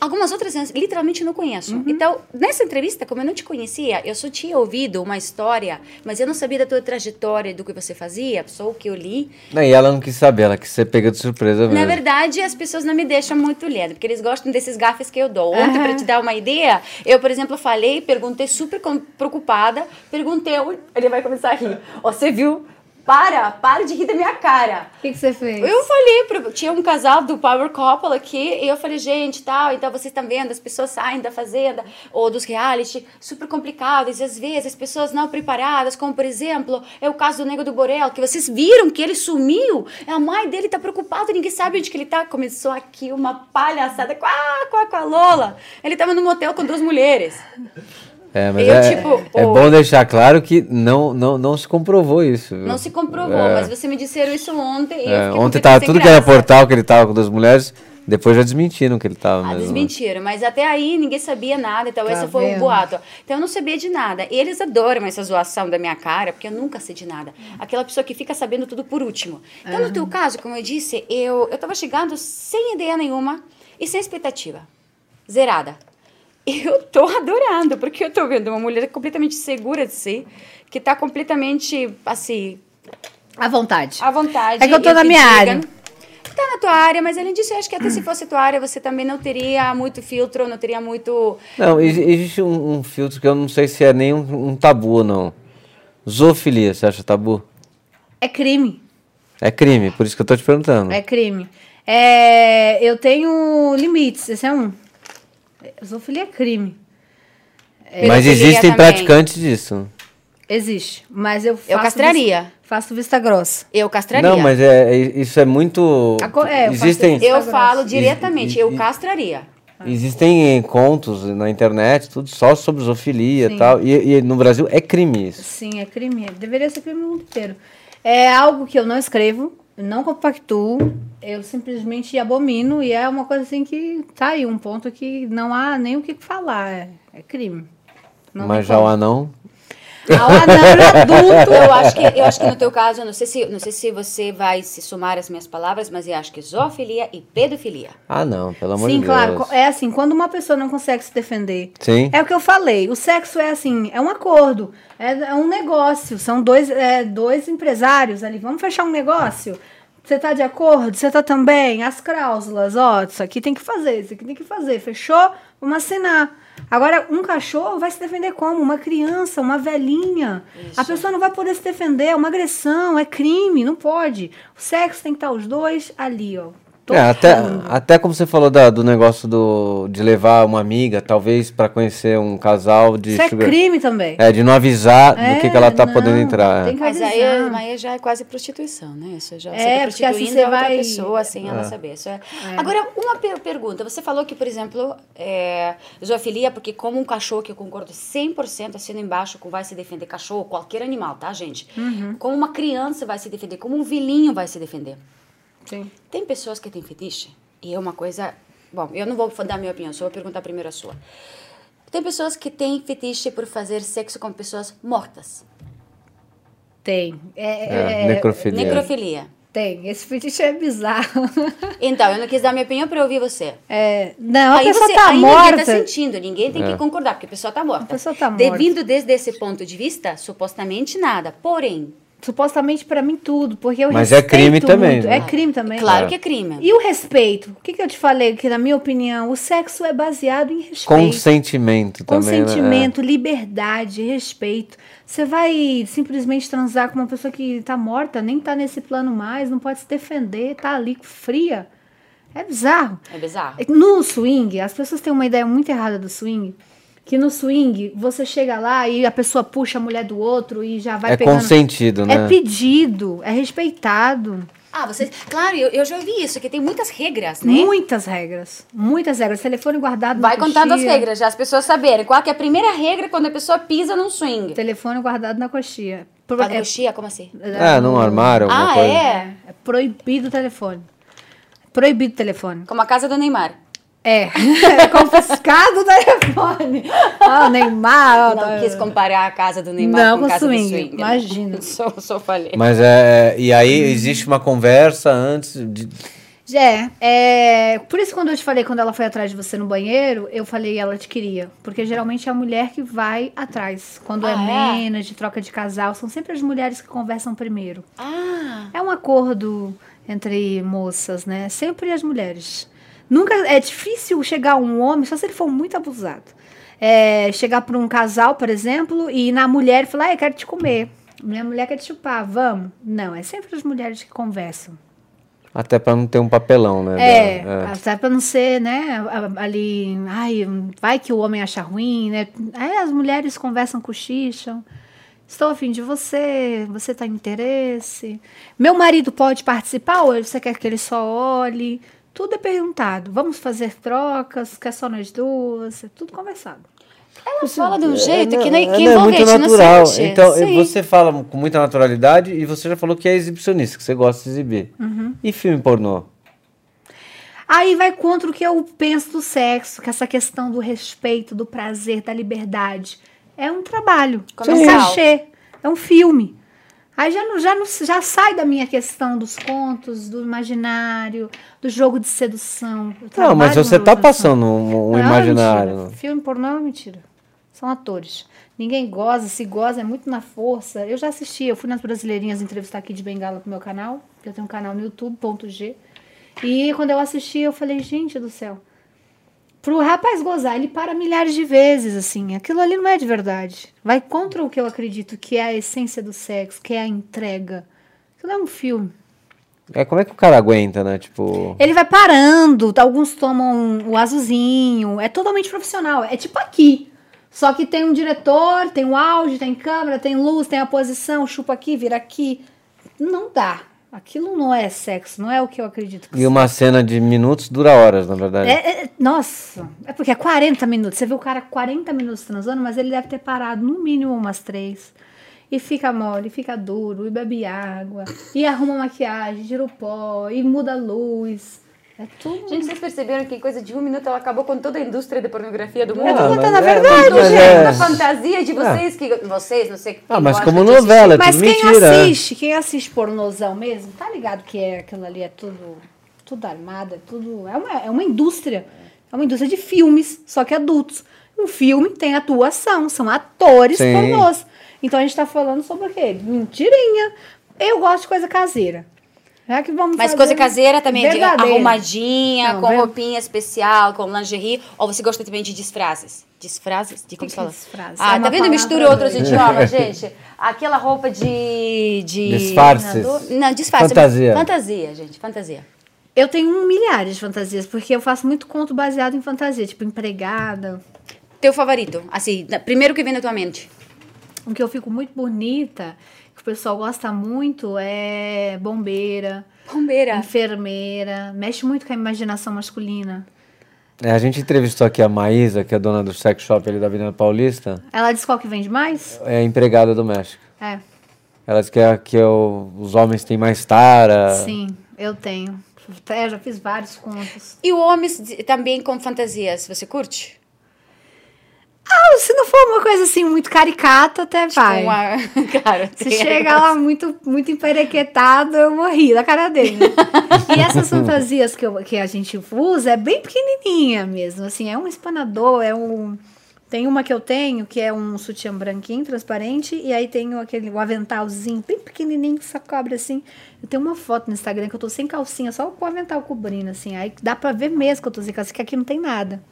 Algumas outras literalmente não conheço. Uhum. Então, nessa entrevista, como eu não te conhecia, eu só tinha ouvido uma história, mas eu não sabia da tua trajetória, do que você fazia, só o que eu li. Não, e ela não quis saber, ela quis ser pega de surpresa mesmo. Na verdade, as pessoas não me deixam muito lendo, porque eles gostam desses gafes que eu dou. Ontem, para te dar uma ideia, eu, por exemplo, falei, perguntei super preocupada, perguntei, ele vai começar a rir. Ó, você viu? Para, para de rir da minha cara. O que, que você fez? Eu falei, pro, tinha um casal do Power Couple aqui, e eu falei, gente, tal, então vocês estão vendo, as pessoas saem da fazenda ou dos reality super complicados, e às vezes as pessoas não preparadas, como por exemplo, é o caso do Nego do Borel, que vocês viram que ele sumiu, a mãe dele tá preocupada, ninguém sabe onde que ele tá. Começou aqui uma palhaçada com a, com a, Lola. Ele tava num motel com duas mulheres. É, mas Eu, é, tipo, é bom deixar claro que não, não, não se comprovou isso. viu? Não se comprovou, É. mas você me disseram isso ontem. e eu É, ontem com tava sem tudo que era graça. portal que ele tava com duas mulheres, depois já desmentiram que ele tava Ah, mesmo. né? desmentiram, mas até aí ninguém sabia nada, então Tá esse foi o vendo? boato. Então eu não sabia de nada. E eles adoram essa zoação da minha cara, porque eu nunca sei de nada. Aquela pessoa que fica sabendo tudo por último. Então, no teu caso, como eu disse, eu, eu tava chegando sem ideia nenhuma e sem expectativa. Zerada. Eu tô adorando, porque eu tô vendo uma mulher completamente segura de si, que tá completamente, assim, À vontade. à vontade. É que eu tô na minha diga- área. Tá na tua área, mas além disso, eu acho que até se fosse tua área, você também não teria muito filtro, não teria muito. Não, exi- existe um, um filtro que eu não sei se é nem um, um tabu ou não. Zoofilia, você acha tabu? É crime. É crime, por isso que eu tô te perguntando. É crime. É, eu tenho limites, esse é um. Zoofilia é crime. Mas Pedofilia existem também. praticantes disso. Existe. Mas eu faço. Eu castraria. Vista, faço vista grossa. Eu castraria. Não, mas é, é- isso é muito. Co- é, eu existem, isso. Eu falo diretamente, eu castraria. existem contos na internet, tudo só sobre zoofilia Sim. e tal. E, e no Brasil é crime isso. Sim, é crime. Deveria ser crime no mundo inteiro. É algo que eu não escrevo, não compactuo, eu simplesmente abomino e é uma coisa assim que tá aí, um ponto que não há nem o que falar. É, é crime. Não mas já o anão. Ao adulto. Eu acho que eu acho que no teu caso, eu não sei se não sei se você vai se somar às minhas palavras, mas eu acho que zoofilia e pedofilia. Ah, não, pelo amor Sim, de claro. Deus. É assim, quando uma pessoa não consegue se defender. Sim. É o que eu falei. O sexo é assim, é um acordo, é, é um negócio. São dois, é, dois empresários ali. Vamos fechar um negócio? Você tá de acordo? Você tá também? As cláusulas, ó, isso aqui tem que fazer, isso aqui tem que fazer. Fechou? Vamos assinar. Agora, um cachorro vai se defender como? Uma criança, uma velhinha. A pessoa não vai poder se defender, é uma agressão, é crime, não pode. O sexo tem que estar os dois ali, ó. É, até, até como você falou da- do negócio do, de levar uma amiga, talvez, pra conhecer um casal de. Isso é sugar- crime também. É, de não avisar do que, que ela tá não, podendo entrar. tem que Mas aí, aí já é quase prostituição, né? Isso já É, você tá porque assim você vai- pessoa sem ela saber. Isso é- Agora, uma per- pergunta. Você falou que, por exemplo, é, zoofilia, porque como um cachorro, que eu concordo 100% assino embaixo com vai se defender cachorro, qualquer animal, tá, gente? Uhum. Como uma criança vai se defender, como um velhinho vai se defender. Sim. Tem pessoas que têm fetiche, e é uma coisa. Bom, eu não vou dar minha opinião, só vou perguntar primeiro a sua. Tem pessoas que têm fetiche por fazer sexo com pessoas mortas. Tem. É, É, é, necrofilia. Necrofilia. Tem. Esse fetiche é bizarro. Então, eu não quis dar minha opinião para ouvir você. É, não, a aí pessoa você, tá aí ninguém morta. tá sentindo, ninguém tem que concordar, porque a pessoa tá morta. A pessoa tá morta. Devido desde esse ponto de vista, supostamente nada. Porém, supostamente pra mim tudo, porque eu Mas é respeito crime também, muito. né? É crime também. Claro É. que é crime. E o respeito? O que, que eu te falei? Que, na minha opinião, o sexo é baseado em respeito. Consentimento também, né? Consentimento, liberdade, respeito. Você vai simplesmente transar com uma pessoa que tá morta, nem tá nesse plano mais, não pode se defender, tá ali fria. É bizarro. É bizarro. No swing, as pessoas têm uma ideia muito errada do swing. Que no swing, você chega lá e a pessoa puxa a mulher do outro e já vai É pegando. consentido, né? É pedido, é respeitado. Ah, vocês. Claro, eu, eu já ouvi isso, que tem muitas regras, né? Muitas regras. Muitas regras. Telefone guardado na Vai contando as regras, já as pessoas saberem. Qual que é a primeira regra quando a pessoa pisa num swing? Telefone guardado na coxia. Pro- Tá no é- coxia? Como assim? É, num armário, alguma Ah, coisa. é? É proibido o telefone. Proibido o telefone. Como a casa do Neymar. É. é confiscado o telefone. Ah, o Neymar. Não tá- quis comparar a casa do Neymar Não, com a casa swing, do swing. né? imagina. Só, só falei. Mas é. E aí existe uma conversa antes de. É, é, por isso quando eu te falei, quando ela foi atrás de você no banheiro, eu falei ela te queria. Porque geralmente é a mulher que vai atrás. Quando é Ah, é? menos, de troca de casal, são sempre as mulheres que conversam primeiro. Ah, É um acordo entre moças, né? Sempre as mulheres. Nunca é difícil chegar um homem, só se ele for muito abusado. É, chegar para um casal, por exemplo, e na mulher falar, ah, eu quero te comer. Minha mulher quer te chupar, vamos. Não, é sempre as mulheres que conversam. Até pra não ter um papelão, né? É, da- até para não ser, né, ali, ai, vai que o homem acha ruim, né? Aí as mulheres conversam, cochicham. Estou afim de você, você tá em interesse. Meu marido pode participar ou você quer que ele só olhe? Tudo é perguntado. Vamos fazer trocas, quer só nós duas? É tudo conversado. ela fala de um É, jeito não, que, nem, é, que não, é muito natural. sente. Então, Sim. você fala com muita naturalidade e você já falou que é exibicionista, que você gosta de exibir. Uhum. E filme pornô? Aí vai contra o que eu penso do sexo, que essa questão do respeito, do prazer, da liberdade. É um trabalho, é um Comercial. cachê, é um filme. Aí já, não, já, não, já sai da minha questão dos contos, do imaginário, do jogo de sedução. Eu Não, mas você tá sedução. passando um, um Não, é imaginário. mentira. Filme pornô é mentira. São atores. Ninguém goza, se goza é muito na força. Eu já assisti, eu fui nas Brasileirinhas entrevistar aqui de Bengala pro meu canal, que eu tenho um canal no YouTube, ponto G. E quando eu assisti, eu falei, gente do céu. Pro rapaz gozar, ele para milhares de vezes, assim. Aquilo ali não é de verdade. Vai contra o que eu acredito que é a essência do sexo, que é a entrega. Aquilo é um filme. É, como é que o cara aguenta, né? Tipo. Ele vai parando, alguns tomam o azulzinho, é totalmente profissional. É tipo aqui. Só que tem um diretor, tem o áudio, tem câmera, tem luz, tem a posição, chupa aqui, vira aqui. Não dá. Aquilo não é sexo, não é o que eu acredito que E uma cena de minutos dura horas, na verdade. é, é- nossa, é porque é 40 minutos. Você vê o cara 40 minutos transando, mas ele deve ter parado no mínimo umas três. E fica mole, fica duro, e bebe água, e arruma maquiagem, tira o pó, e muda a luz. É tudo. Gente, vocês perceberam que em coisa de um minuto ela acabou com toda a indústria da pornografia do mundo? tô mas contando a é- verdade, mas Gente, é- da fantasia de vocês que. Vocês, não sei. quem Ah, mas como novela, é Mas tudo quem mentira. é. assiste, quem assiste pornozão mesmo, tá ligado que é aquilo ali é tudo, tudo armado, é tudo. É uma, é uma indústria. É uma indústria de filmes, só que adultos. Um filme tem atuação, são atores Sim. pornôs. Então a gente tá falando sobre o quê? Mentirinha. Eu gosto de coisa caseira. É que vamos Mas fazer coisa caseira também, de arrumadinha, Não, com roupinha especial, com lingerie. Ou você gosta também de disfraces? Disfraces? De como que se fala? disfrace? Ah, É tá vendo? Mistura outros idiomas, gente. Aquela roupa de... de... Disfarces. Não, disfarce. Fantasia. Fantasia, gente, fantasia. Eu tenho milhares de fantasias, porque eu faço muito conto baseado em fantasia, tipo empregada. Teu favorito, assim, primeiro que vem na tua mente. O que eu fico muito bonita, que o pessoal gosta muito, é bombeira, Bombeira. enfermeira. Mexe muito com a imaginação masculina. É, a gente entrevistou aqui a Maísa, que é dona do sex shop ali da Avenida Paulista. Ela diz qual que vende mais? É empregada doméstica. É, Ela diz que, é, que é o- os homens têm mais tara. sim, eu tenho. É, já fiz vários contos. E o homens de- também com fantasias, você curte? Ah, se não for uma coisa assim muito caricata, até vai. Uma... Claro. Se tem- chega lá muito, muito emperequetado, eu morri da cara dele. e essas fantasias que, eu- que a gente usa é bem pequenininha mesmo. Assim, é um espanador, é um Tem uma que eu tenho, que é um sutiã branquinho, transparente, e aí tenho aquele o aventalzinho bem pequenininho, que só cobre assim. Eu tenho uma foto no Instagram que eu tô sem calcinha, só com o avental cobrindo, assim. Aí dá pra ver mesmo que eu tô sem calcinha, que aqui não tem nada.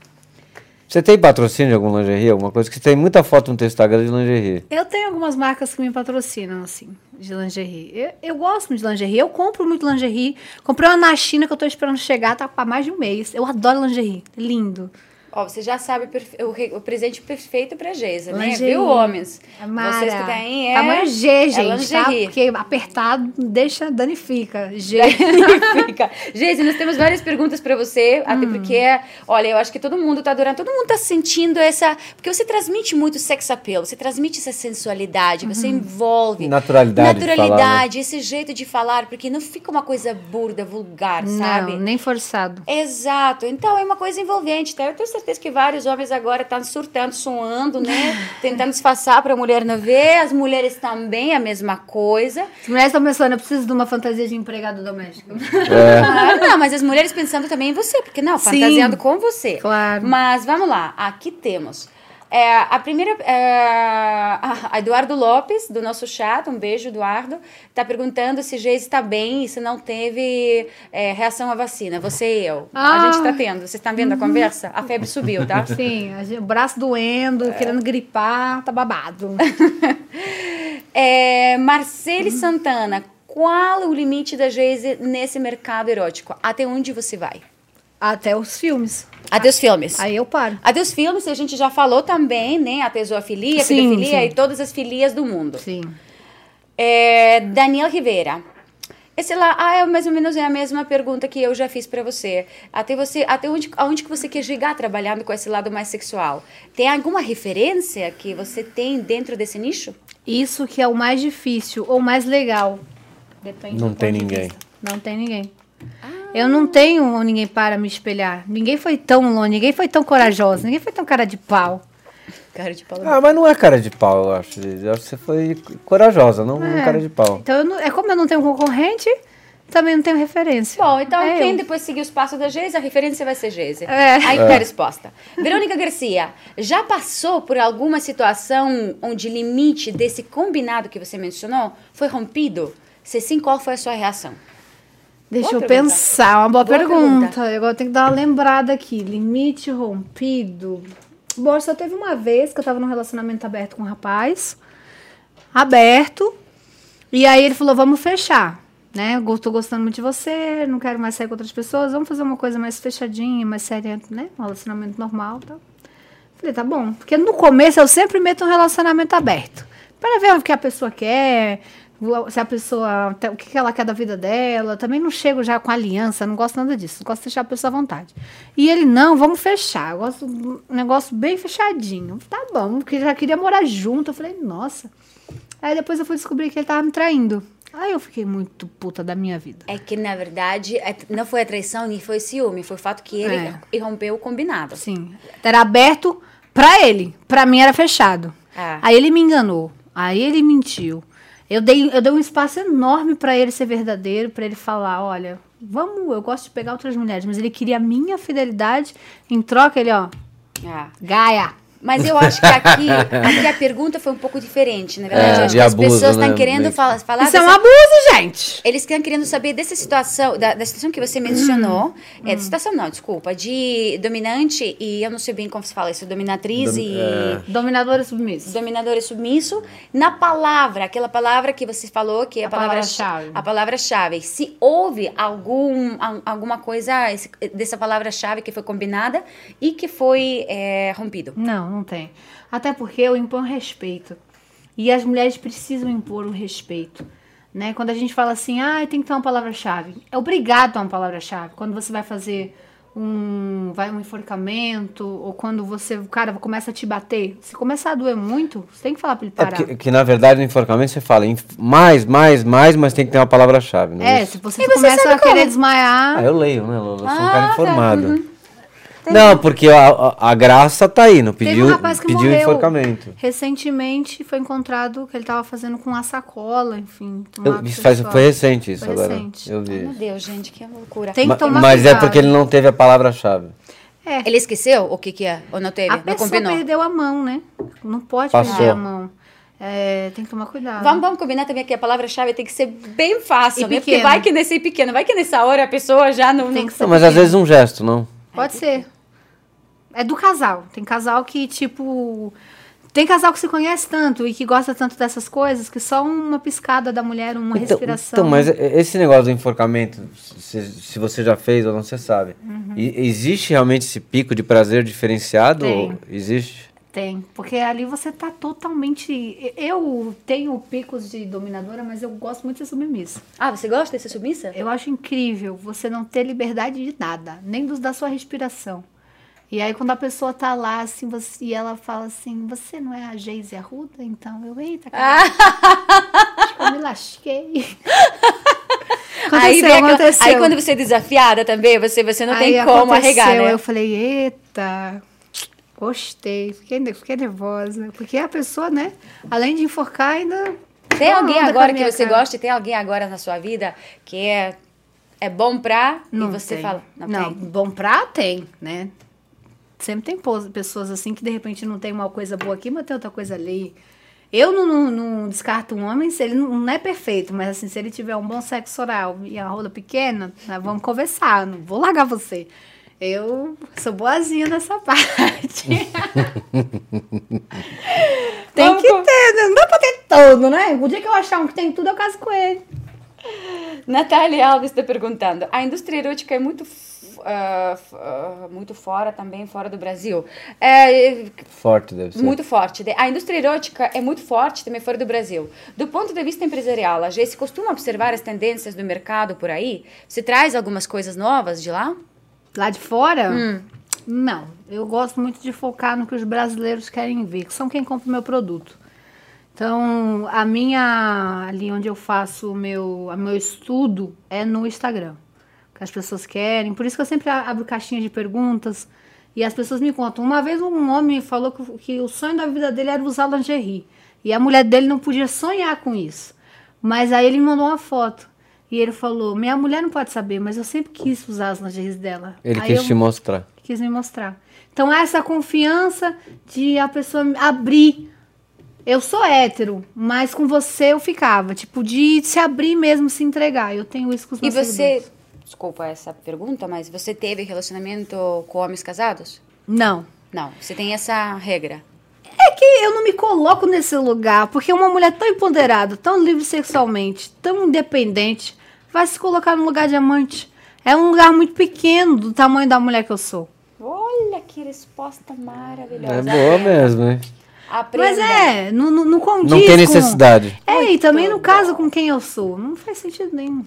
Você tem patrocínio de algum lingerie, alguma coisa? Que tem muita foto no teu Instagram de lingerie. Eu tenho algumas marcas que me patrocinam, assim, de lingerie. Eu, eu gosto muito de lingerie, eu compro muito lingerie. Comprei uma na China que eu tô esperando chegar, tá há mais de um mês. Eu adoro lingerie, lindo. Ó, você já sabe o perfe- o, re- o presente perfeito pra Geisa, né? Viu, homens? Amara. Vocês que têm é... Tamanho G, é gente, tá? lingerie. Porque apertado deixa, danifica. G. Fica. Geise, nós temos várias perguntas pra você, até Hum. porque, olha, eu acho que todo mundo tá adorando, todo mundo tá sentindo essa. Porque você transmite muito sex appeal, você transmite essa sensualidade, você Uhum. envolve. Naturalidade de Naturalidade, esse jeito de falar, porque não fica uma coisa burda, vulgar, sabe? Não, nem forçado. Exato. Então é uma coisa envolvente, tá? Eu tenho certeza que vários homens agora estão surtando, suando, né? Tentando disfarçar para a mulher não ver. As mulheres também a mesma coisa. As mulheres estão pensando, eu preciso de uma fantasia de empregado doméstico. Ah, não, mas as mulheres pensando também em você, porque não, Sim. fantasiando com você. Claro. Mas vamos lá, aqui temos. É, a primeira, é, a a Eduardo Lopes, do nosso chat, um beijo, Eduardo, está perguntando se Geise está bem e se não teve é, reação à vacina. Você e eu. A Ah. gente está tendo. Vocês estão vendo a conversa? A febre subiu, tá? Sim, a gente- o braço doendo, querendo gripar, tá babado. É, Marcele Santana, qual o limite da Geise nesse mercado erótico? Até onde você vai? Até os filmes. Até os filmes. Aí eu paro. Até os filmes, a gente já falou também, né? A tesofilia, a Sim, pedofilia sim. e todas as filias do mundo. Sim. É, Daniel Rivera. Esse lá, ah, é mais ou menos é a mesma pergunta que eu já fiz pra você. Até você, até onde, aonde que você quer chegar trabalhando com esse lado mais sexual? Tem alguma referência que você tem dentro desse nicho? Isso que é o mais difícil ou mais legal. Depende Não do tem ponto de ninguém. vista. Não tem ninguém. Eu não tenho ninguém para me espelhar. Ninguém foi tão longe, ninguém foi tão corajoso, ninguém foi tão cara de pau. Cara de pau. Ah, mas não é cara de pau, eu acho. Eu acho que você foi corajosa, não É. cara de pau. Então, eu não- é como eu não tenho concorrente, também não tenho referência. Bom, então É quem eu. depois seguir os passos da Geise, a referência vai ser Geise. É. Aí tá a resposta. Verônica Garcia, já passou por alguma situação onde o limite desse combinado que você mencionou foi rompido? Se sim, qual foi a sua reação? Deixa Boa eu pergunta. pensar, uma boa, Boa pergunta. pergunta. Agora eu tenho que dar uma lembrada aqui. Limite rompido. Bom, só teve uma vez que eu tava num relacionamento aberto com um rapaz. Aberto. E aí ele falou, vamos fechar. Né? Eu tô gostando muito de você, não quero mais sair com outras pessoas, vamos fazer uma coisa mais fechadinha, mais séria, né? Um relacionamento normal tal. Falei, tá bom. Porque no começo eu sempre meto um relacionamento aberto. Para ver o que a pessoa quer, se a pessoa. O que ela quer da vida dela. Também não chego já com aliança, não gosto nada disso. Gosto de deixar a pessoa à vontade. E ele, não, vamos fechar. Eu gosto um negócio bem fechadinho. Tá bom, porque já queria morar junto. Eu falei, nossa. Aí depois eu fui descobrir que ele tava me traindo. Aí eu fiquei muito puta da minha vida. É que, na verdade, é- não foi a traição nem foi ciúme, foi o fato que ele É. rompeu o combinado. Sim. Era aberto pra ele. Pra mim era fechado. Ah. Aí ele me enganou. Aí ele mentiu. Eu dei, eu dei um espaço enorme pra ele ser verdadeiro, pra ele falar, olha, vamos, eu gosto de pegar outras mulheres, mas ele queria a minha fidelidade. Em troca, ele, ó, Ah. Gaia. Mas eu acho que aqui, aqui a pergunta foi um pouco diferente, na verdade. É, eu acho que as abuso, pessoas estão né? querendo Meio- fala- falar Isso é um abuso, gente. Eles estão querendo saber dessa situação, da, da situação que você mencionou. É, de situação não, desculpa. De dominante e eu não sei bem como se fala isso, dominatriz Dom- e. é. Dominador e submisso. Dominador e submisso. Na palavra, aquela palavra que você falou, que é a, A palavra palavra-chave. A palavra-chave. Se houve algum, al- alguma coisa esse- dessa palavra-chave que foi combinada e que foi é, rompido. Não, não tem. Até porque eu imponho respeito. E as mulheres precisam impor o respeito. Né? Quando a gente fala assim, ah, tem que ter uma palavra-chave. É obrigado a ter uma palavra-chave. Quando você vai fazer um, vai um enforcamento, ou quando você, o cara começa a te bater, se começar a doer muito, você tem que falar pra ele É parar. porque, que na verdade no enforcamento você fala mais, mais, mais, mas tem que ter uma palavra-chave. É, isso? se você, E você começa a querer como? desmaiar. Ah, eu leio, né, Lola? Eu sou um Ah, cara tá. informado. Não, porque a, a, a graça tá aí, não Teve pediu, um rapaz que pediu enforcamento. Recentemente foi encontrado que ele estava fazendo com uma sacola, enfim. Eu- isso faz, foi recente isso Foi agora. recente. Eu Ai, meu vi. Deus, gente, que loucura. Tem que Ma- tomar mas é cuidado. porque ele não teve a palavra-chave. É. Ele esqueceu o que que é? Ou não teve? A não pessoa combinou? perdeu a mão, né? Não pode Passou. perder a mão. É, tem que tomar cuidado. Vamos, vamos combinar também que a palavra-chave tem que ser bem fácil, E né? Porque vai que nesse pequeno, vai que nessa hora a pessoa já não... Tem não- que ser Não, mas às vezes um gesto, não. Pode ser. É do casal. Tem casal que, tipo. Tem casal que se conhece tanto e que gosta tanto dessas coisas que só uma piscada da mulher, uma Então, respiração. então, mas esse negócio do enforcamento, se, se você já fez ou não, você sabe. Uhum. E- existe realmente esse pico de prazer diferenciado? Tem. Existe? Tem, porque ali você tá totalmente. Eu tenho picos de dominadora, mas eu gosto muito de ser submissa. Ah, você gosta de ser submissa? Eu acho incrível você não ter liberdade de nada, nem dos da sua respiração. E aí, quando a pessoa tá lá, assim, você, e ela fala assim, você não é a Geise Arruda? Então eu, eita, cara, acho que eu me lasquei. Aí, aconteceu. aí quando você é desafiada também, você, você não tem Aí como aconteceu, arregar, né? Eu falei, eita, gostei, fiquei, fiquei nervosa. Porque a pessoa, né, além de enforcar, ainda. Tem alguém agora que você cara. gosta? Tem alguém agora na sua vida que é, é bom pra Não e você tem. fala, não, Não, tem. bom pra tem, né? Sempre tem pessoas assim que de repente não tem uma coisa boa aqui, mas tem outra coisa ali. Eu não, não, não descarto um homem se ele não, não é perfeito, mas assim, se ele tiver um bom sexo oral e a rola pequena, nós vamos conversar, não vou largar você. Eu sou boazinha nessa parte. tem que ter, né? não dá pra ter todo, né? O dia que eu achar um que tem tudo, eu caso com ele. Natália Alves está perguntando: a indústria erótica é muito, f- ah, muito fora também, fora do Brasil. É, Forte deve ser. muito forte. A indústria erótica é muito forte também fora do Brasil. Do ponto de vista empresarial, a gente costuma observar as tendências do mercado por aí? Você traz algumas coisas novas de lá? Lá de fora? Hum. Não. Eu gosto muito de focar no que os brasileiros querem ver, que são quem compra o meu produto. Então, a minha. Ali onde eu faço o meu, a meu estudo é no Instagram. Que as pessoas querem. Por isso que eu sempre abro caixinha de perguntas. E as pessoas me contam. Uma vez um homem falou que, que o sonho da vida dele era usar lingerie. E a mulher dele não podia sonhar com isso. Mas aí ele me mandou uma foto. E ele falou: Minha mulher não pode saber, mas eu sempre quis usar as lingeries dela. Ele Aí quis eu te mostrar. quis me mostrar. Então, essa confiança de a pessoa abrir. Eu sou hétero, mas com você eu ficava. Tipo, de se abrir mesmo, se entregar. Eu tenho isso com os E meus você, seguidores. Desculpa essa pergunta, mas você teve relacionamento com homens casados? Não. Não, você tem essa regra. É que eu não me coloco nesse lugar, porque uma mulher tão empoderada, tão livre sexualmente, tão independente, vai se colocar no lugar de amante. É um lugar muito pequeno do tamanho da mulher que eu sou. Olha que resposta maravilhosa. É boa mesmo, hein? Aprenda. Mas é, não, não, não condiz Não tem com- necessidade. É, e também no caso com quem eu sou. Não faz sentido nenhum.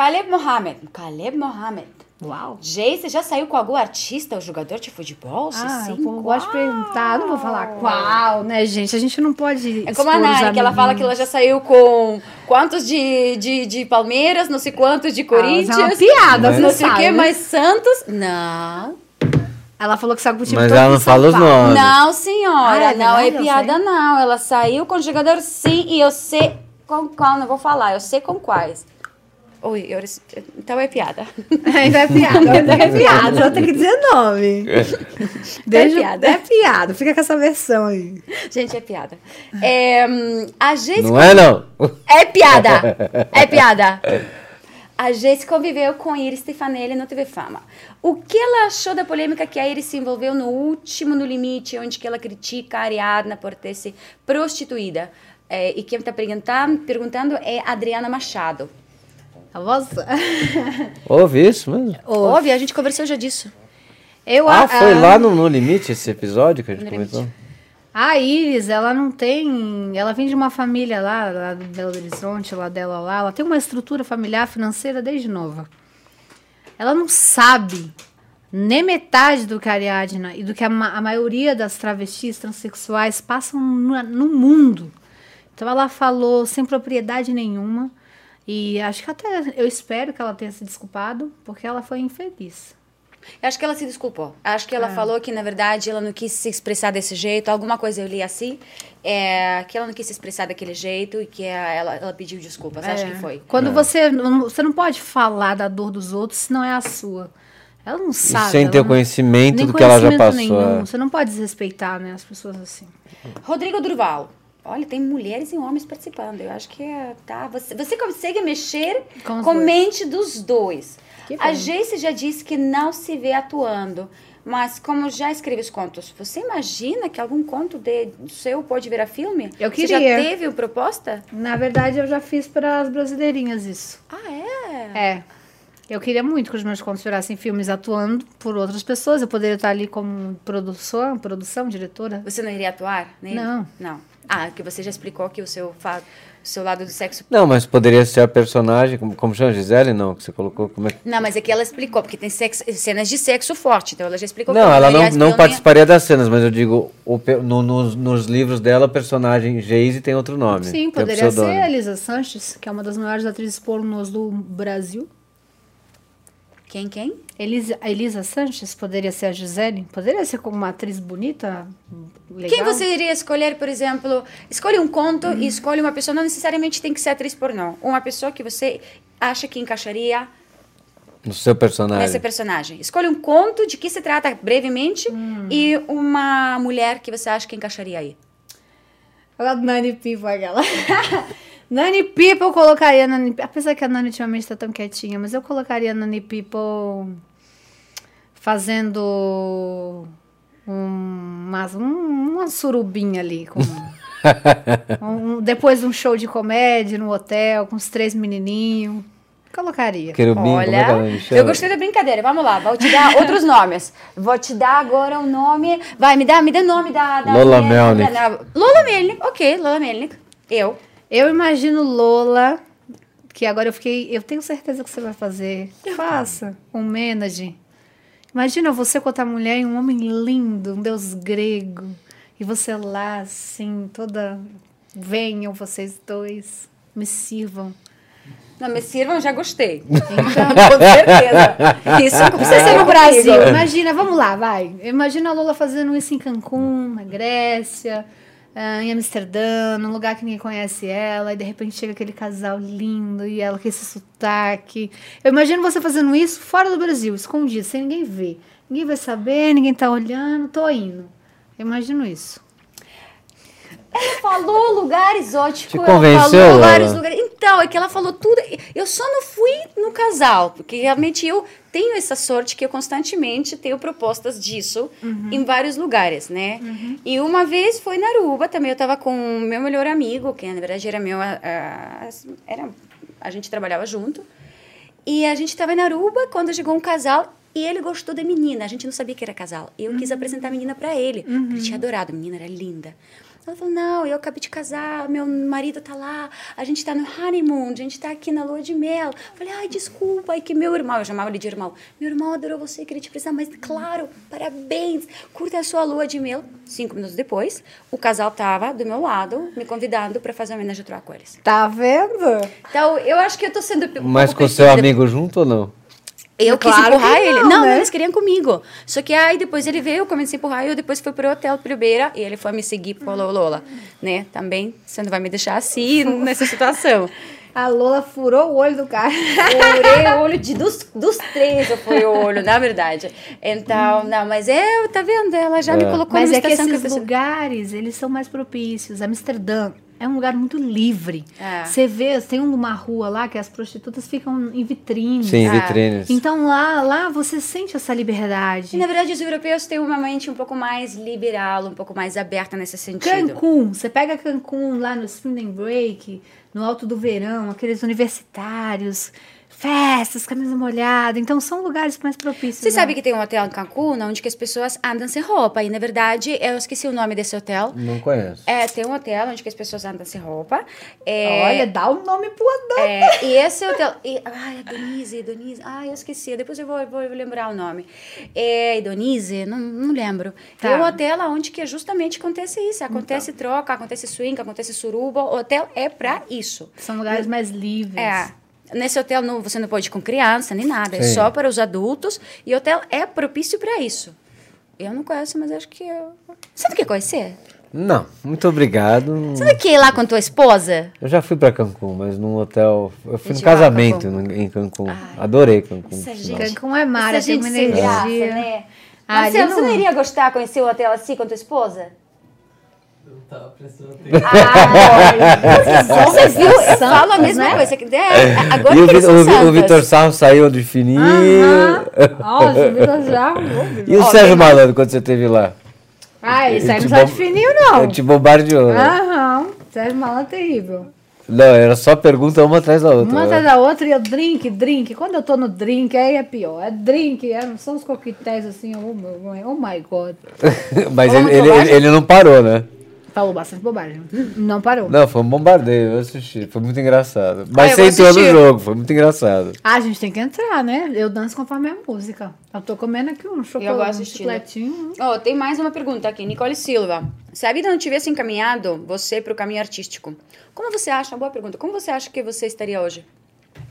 Caleb Mohamed. Caleb Mohamed. Uau. Jay, você já saiu com algum artista ou jogador de futebol? Ah, sim, eu gosto de perguntar. Não vou falar qual, né, gente? A gente não pode. É como a Nari, que ela fala que ela já saiu com quantos de, de, de Palmeiras, não sei quantos de Corinthians. Ah, é uma piada, Mas- você não sei o né? mas Santos. Não. Ela falou que saiu com o time Mas ela não fala os nomes. Não, senhora. Ah, é não é verdade? Eu piada, sei. não. Ela saiu com jogador sim e eu sei com qual, não vou falar, eu sei com quais. Ui, eu, então é piada. Ainda é piada, ainda é piada. Só tem que dizer nome. Deixa, piada. É piada. Fica com essa versão aí. Gente, é piada. É, hum, a gente Não é, não? É piada! É piada! A Jess conviveu com Iris Stefanelli no TV Fama. O que ela achou da polêmica que a Iris se envolveu no último No Limite, onde que ela critica a Ariadna por ter se prostituída? É, e quem está perguntando, perguntando é a Adriana Machado. A voz. Ouve isso mesmo? Ouve, a gente conversou já disso. Eu, Ah, a- foi lá no, no Limite esse episódio que a gente comentou? A Iris, ela não tem. Ela vem de uma família lá, lá do Belo Horizonte, lá dela lá. Ela tem uma estrutura familiar financeira desde nova. Ela não sabe nem metade do que a Ariadna e do que a, ma- a maioria das travestis transexuais passam no, no mundo. Então ela falou sem propriedade nenhuma. E acho que até eu espero que ela tenha se desculpado, porque ela foi infeliz. Eu acho que ela se desculpou. Acho que ela falou que, na verdade, ela não quis se expressar desse jeito. Alguma coisa eu li assim, é, que ela não quis se expressar daquele jeito e que é, ela, ela pediu desculpas. Acho É. que foi. Quando você. não- Você não pode falar da dor dos outros se não é a sua. Ela não E sabe. sem ela ter não- conhecimento do que ela já passou. nenhum. é. Você não pode desrespeitar, né, as pessoas assim. Rodrigo Durval. Olha, tem mulheres e homens participando. Eu acho que é, tá. Você, você consegue mexer Com com mente dos dois. A. Jace já disse que não se vê atuando. Mas como já escreve os contos, você imagina que algum conto de seu pode virar filme? Eu Você já queria. teve proposta? Na verdade, eu já fiz para as brasileirinhas isso. Ah, é? É. Eu queria muito que os meus contos virassem filmes atuando por outras pessoas. Eu poderia estar ali como produção, produção, diretora. Você não iria atuar? nele? Não. Não. Ah, que você já explicou que o seu, fa- o seu lado do sexo Não, mas poderia ser a personagem, como, como chama Gisele? Não, que você colocou. Como é. Não, mas é que ela explicou, porque tem sexo- cenas de sexo forte, então ela já explicou Não, que ela não, não participaria das cenas, mas eu digo, o no- nos, nos livros dela, o personagem Geise tem outro nome. Sim, poderia ser a Elisa Sanches, que é uma das maiores atrizes pornôs do Brasil. Quem, quem? Elisa, a Elisa Sanches poderia ser a Gisele? Poderia ser como uma atriz bonita, legal? Quem você iria escolher, por exemplo? Escolhe um conto e escolhe uma pessoa, não necessariamente tem que ser atriz pornô. Uma pessoa que você acha que encaixaria No seu personagem. nesse personagem. Escolhe um conto de que se trata brevemente e uma mulher que você acha que encaixaria aí. Ela Nani People, aquela. Nani People eu colocaria Nani Apesar que a Nani ultimamente tá tão quietinha, mas eu colocaria a Nani People fazendo um, umas- um- uma surubinha ali. Com, um- depois de um show de comédia no hotel, com os três menininhos. Colocaria. Querubim, como é que ela Olha, me chama? eu gostei da brincadeira. Vamos lá, vou te dar outros nomes. Vou te dar agora o nome. Vai, me dá, me dá o nome da. da Lola Melnick. Lola Melnick, ok, Lola Melnick. Eu. Eu imagino Lola, que agora eu fiquei. Eu tenho certeza que você vai fazer. Faça um menage. Imagina você com outra mulher e um homem lindo, um deus grego. E você lá, assim, toda. Venham vocês dois, me sirvam. Não, me sirvam, já gostei. Então, Com certeza. Isso não precisa ser no Brasil. Imagina, vamos lá, vai. Imagina a Lola fazendo isso em Cancún, na Grécia, ah, em Amsterdã, num lugar que ninguém conhece ela, e de repente chega aquele casal lindo e ela com esse sotaque. Eu imagino você fazendo isso fora do Brasil, escondido, sem ninguém ver. Ninguém vai saber, ninguém tá olhando, tô indo. Eu imagino isso. Ela falou lugares ótimos. Te ela convenceu, falou vários lugares. Então, é que ela falou tudo. Eu só não fui no casal, porque realmente eu tenho essa sorte que eu constantemente tenho propostas disso em vários lugares, né? E uma vez foi na Aruba também, eu tava com o meu melhor amigo, que na verdade era meu. ah, era, a gente trabalhava junto. E a gente tava na Aruba quando chegou um casal e ele gostou da menina. A gente não sabia que era casal. Eu quis apresentar a menina para ele. Ele tinha adorado, a menina era linda. Ela falou: Não, eu acabei de casar, meu marido tá lá, a gente tá no honeymoon, a gente tá aqui na lua de mel. Eu falei: Ai, desculpa, é que meu irmão, eu chamava ele de irmão, meu irmão adorou você, queria te apresentar, mas claro, parabéns, curta a sua lua de mel. Cinco minutos depois, o casal tava do meu lado, me convidando para fazer uma homenagem a com eles. Tá vendo? Então, eu acho que eu tô sendo. um Mas com seu amigo junto ou não? Eu quis Claro empurrar que ele. não, Não, né? eles queriam comigo. Só que aí depois ele veio, eu comecei a empurrar, e eu depois fui pro hotel primeira e ele foi me seguir pro Lola, Lola, né? Também, você não vai me deixar assim nessa situação. A Lola furou o olho do cara. Furei o olho de, dos, dos três, eu furei o olho, na verdade. Então, não, mas é, tá vendo? Ela já me É. colocou Mas numa é que situação esses eu tô- lugares, eles são mais propícios. Amsterdã é um lugar muito livre. É. Você vê, tem uma rua lá que as prostitutas ficam em vitrines. Sim, Ah. vitrines. Então lá, lá você sente essa liberdade. E, na verdade, os europeus têm uma mente um pouco mais liberal, um pouco mais aberta nesse sentido. Cancún, você pega Cancún lá no Spring Break, no alto do verão, aqueles universitários, festas, camisa molhada. Então são lugares mais propícios. Você né? sabe que tem um hotel em Cancún onde que as pessoas andam sem roupa. E, na verdade, eu esqueci o nome desse hotel. Não conheço. É, tem um hotel onde que as pessoas andam sem roupa. É, Olha, dá o nome pro hotel. é, e esse hotel. E, ai, a Denise, Denise. Ai, eu esqueci. Depois eu vou, vou lembrar o nome. É, Denise, não, não lembro. Tá. É um hotel onde que justamente acontece isso. Acontece troca, acontece swing, acontece suruba. O hotel é pra isso. São lugares mais livres. É. Nesse hotel não, você não pode ir com criança nem nada, é Sim. só para os adultos. E o hotel é propício para isso. Eu não conheço, mas acho que. Eu... Você não quer conhecer? Não, muito obrigado. Você não quer ir lá com tua esposa? Eu já fui pra Cancún, mas num hotel. Eu fui no casamento Cancún. no- em Cancún. Adorei Cancún. Essa por gente- sinal. Cancún é mar, Essa tem uma sem graça, energia. né? Ah, Marcelo, ali você não não. iria gostar de conhecer o hotel assim com tua esposa? Prestando atenção. Ah, você viu? Eu falo a mesma né? coisa. que- É, agora E o, que eles Vi- são o. Vitor Sarro saiu de fininho. Nossa, o Vitor já. E o Ó, Sérgio Malandro, quando você esteve lá? Ah, isso aí Ele não te sai bom- de fininho, não. Ele te bombardeou. né? Aham. Sérgio Malandro é terrível. Não, era só pergunta uma atrás da outra. Uma atrás da outra e eu drink, drink. Quando eu tô no drink, aí é pior. É drink, é, são os coquetéis assim, oh, meu- oh my god. Mas ele, ele, ele não parou, né? Falou bastante bobagem. Não parou. Não, foi um bombardeio, eu assisti. Foi muito engraçado. Mas eu você entrou no jogo, foi muito engraçado. Ah, a gente tem que entrar, né? Eu danço conforme a música. Eu tô comendo aqui um chocolate, um chicletinho. Ó, tem mais uma pergunta aqui. Nicole Silva. Se a vida não tivesse encaminhado você para o caminho artístico, como você acha, boa pergunta, como você acha que você estaria hoje?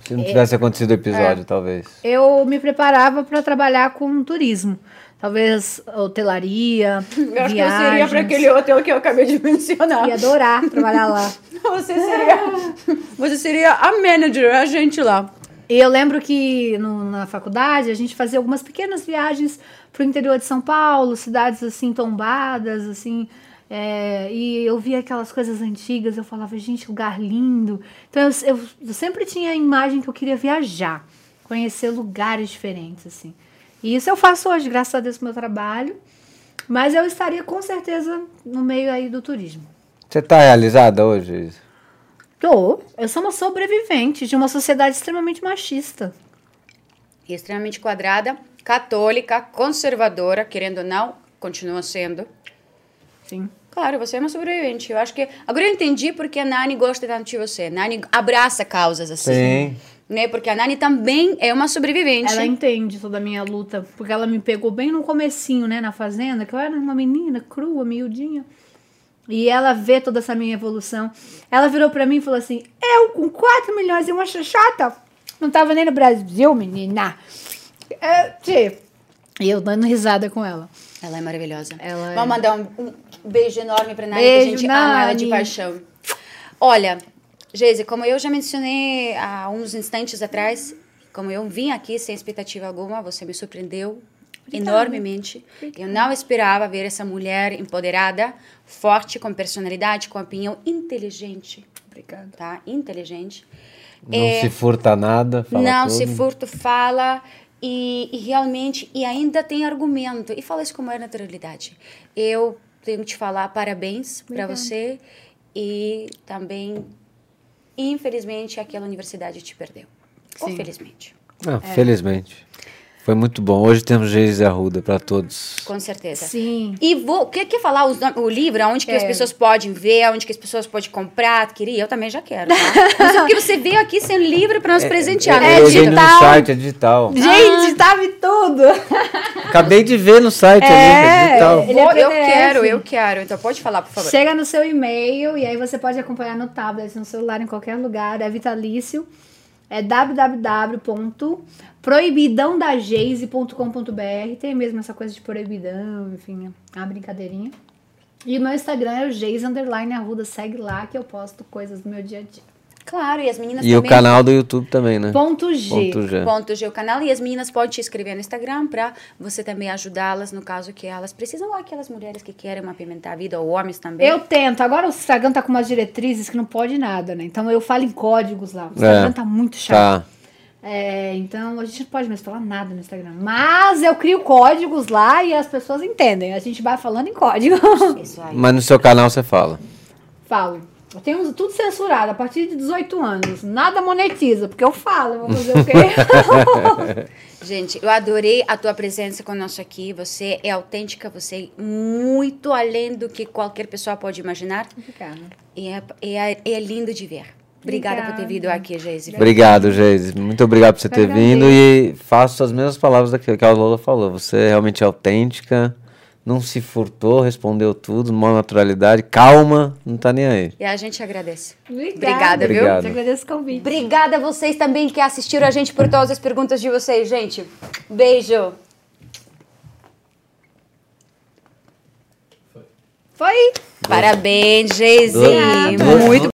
Se não tivesse acontecido o É. episódio, talvez. Eu me preparava para trabalhar com turismo. Talvez hotelaria, viagens. hotel que eu acabei de mencionar. Ia adorar trabalhar lá. Você seria, você seria a manager, a gente lá. E eu lembro que no- na faculdade a gente fazia algumas pequenas viagens pro interior de São Paulo, cidades assim tombadas, assim. é, e eu via aquelas coisas antigas, eu falava, gente, lugar lindo. Então eu, eu- eu sempre tinha a imagem que eu queria viajar, conhecer lugares diferentes, assim. E isso eu faço hoje, graças a Deus, com o meu trabalho. Mas eu estaria com certeza no meio aí do turismo. Você tá realizada hoje? Tô. Eu sou uma sobrevivente de uma sociedade extremamente machista. Extremamente quadrada, católica, conservadora, querendo ou não, continua sendo. Sim. Claro, você é uma sobrevivente. Eu acho que. Agora eu entendi porque a Nani gosta tanto de você. Nani abraça causas assim. Sim. Né? Porque a Nani também é uma sobrevivente. Ela entende toda a minha luta, porque ela me pegou bem no comecinho, né, na fazenda, que eu era uma menina crua, miudinha. E ela vê toda essa minha evolução. Ela virou pra mim e falou assim: Eu, com 4 milhões e uma xoxota, não tava nem no Brasil, menina. É. E eu dando risada com ela. Ela é maravilhosa. Ela é. Vamos mandar um, um beijo enorme pra Nani, Beijo, que a gente ama ela de Nani. paixão. Olha, Geise, como eu já mencionei há uns instantes atrás, como eu vim aqui sem expectativa alguma, você me surpreendeu enormemente. Eu não esperava ver essa mulher empoderada, forte, com personalidade, com opinião inteligente. Obrigada. Tá? Inteligente. Não É, se furta nada, fala não tudo. se furto, fala e, e realmente e ainda tem argumento e fala isso com maior naturalidade. Eu tenho que te falar parabéns para você e também infelizmente aquela universidade te perdeu. Ou Sim. felizmente, Ah, Felizmente. Foi muito bom. Hoje temos Geise Arruda para todos. com certeza. Sim. E vou, quer, quer falar os o livro, aonde que as Quero. pessoas podem ver, aonde que as pessoas podem comprar, queria? Eu também já quero, tá? Não sei porque você veio aqui sem livro para nos presentear. é eu né, vi Dito? no site, é digital. Gente, tava em tudo. Acabei de ver no site ali, é É, digital. é Vou- eu quero, eu quero. Então pode falar, por favor. Chega no seu e-mail e aí você pode acompanhar no tablet, no celular, em qualquer lugar. É vitalício. É www.proibidãodageise.com.br. Tem mesmo essa coisa de proibidão, enfim, uma brincadeirinha. E o meu Instagram é o Geise Underline Arruda. Segue lá que eu posto coisas do meu dia a dia. Claro, e as meninas E o também. canal do YouTube também, né? Ponto G. Ponto G. Ponto G, o canal. E as meninas podem te inscrever no Instagram para você também ajudá-las no caso que elas precisam. Ou aquelas mulheres que querem apimentar a vida, ou homens também. Eu tento. Agora o Instagram tá com umas diretrizes que não pode nada, né? Então eu falo em códigos lá. O Instagram É. tá muito chato. Tá. É, então a gente não pode mais falar nada no Instagram. Mas eu crio códigos lá e as pessoas entendem. A gente vai falando em código. Isso aí. Mas no seu canal você fala. Falo. Eu tenho tudo censurado a partir de 18 anos. Nada monetiza, porque eu falo. Eu vou fazer o quê? Gente, eu adorei a tua presença conosco aqui. Você é autêntica, você é muito além do que qualquer pessoa pode imaginar. Obrigada. E é, é, é lindo de ver. Obrigada, por ter Obrigada. vindo aqui, Geise. Obrigado, Geise. Muito obrigado por você ter vindo e faço as mesmas palavras daquilo que a Lola falou. Você é realmente autêntica, não se furtou, respondeu tudo, numa naturalidade, calma, não tá nem aí. E a gente agradece. Obrigada, Obrigada, viu? Obrigado. Eu agradeço o convite. Obrigada a vocês também que assistiram a gente por todas as perguntas de vocês, gente. Beijo. Foi. Parabéns, Geise. Muito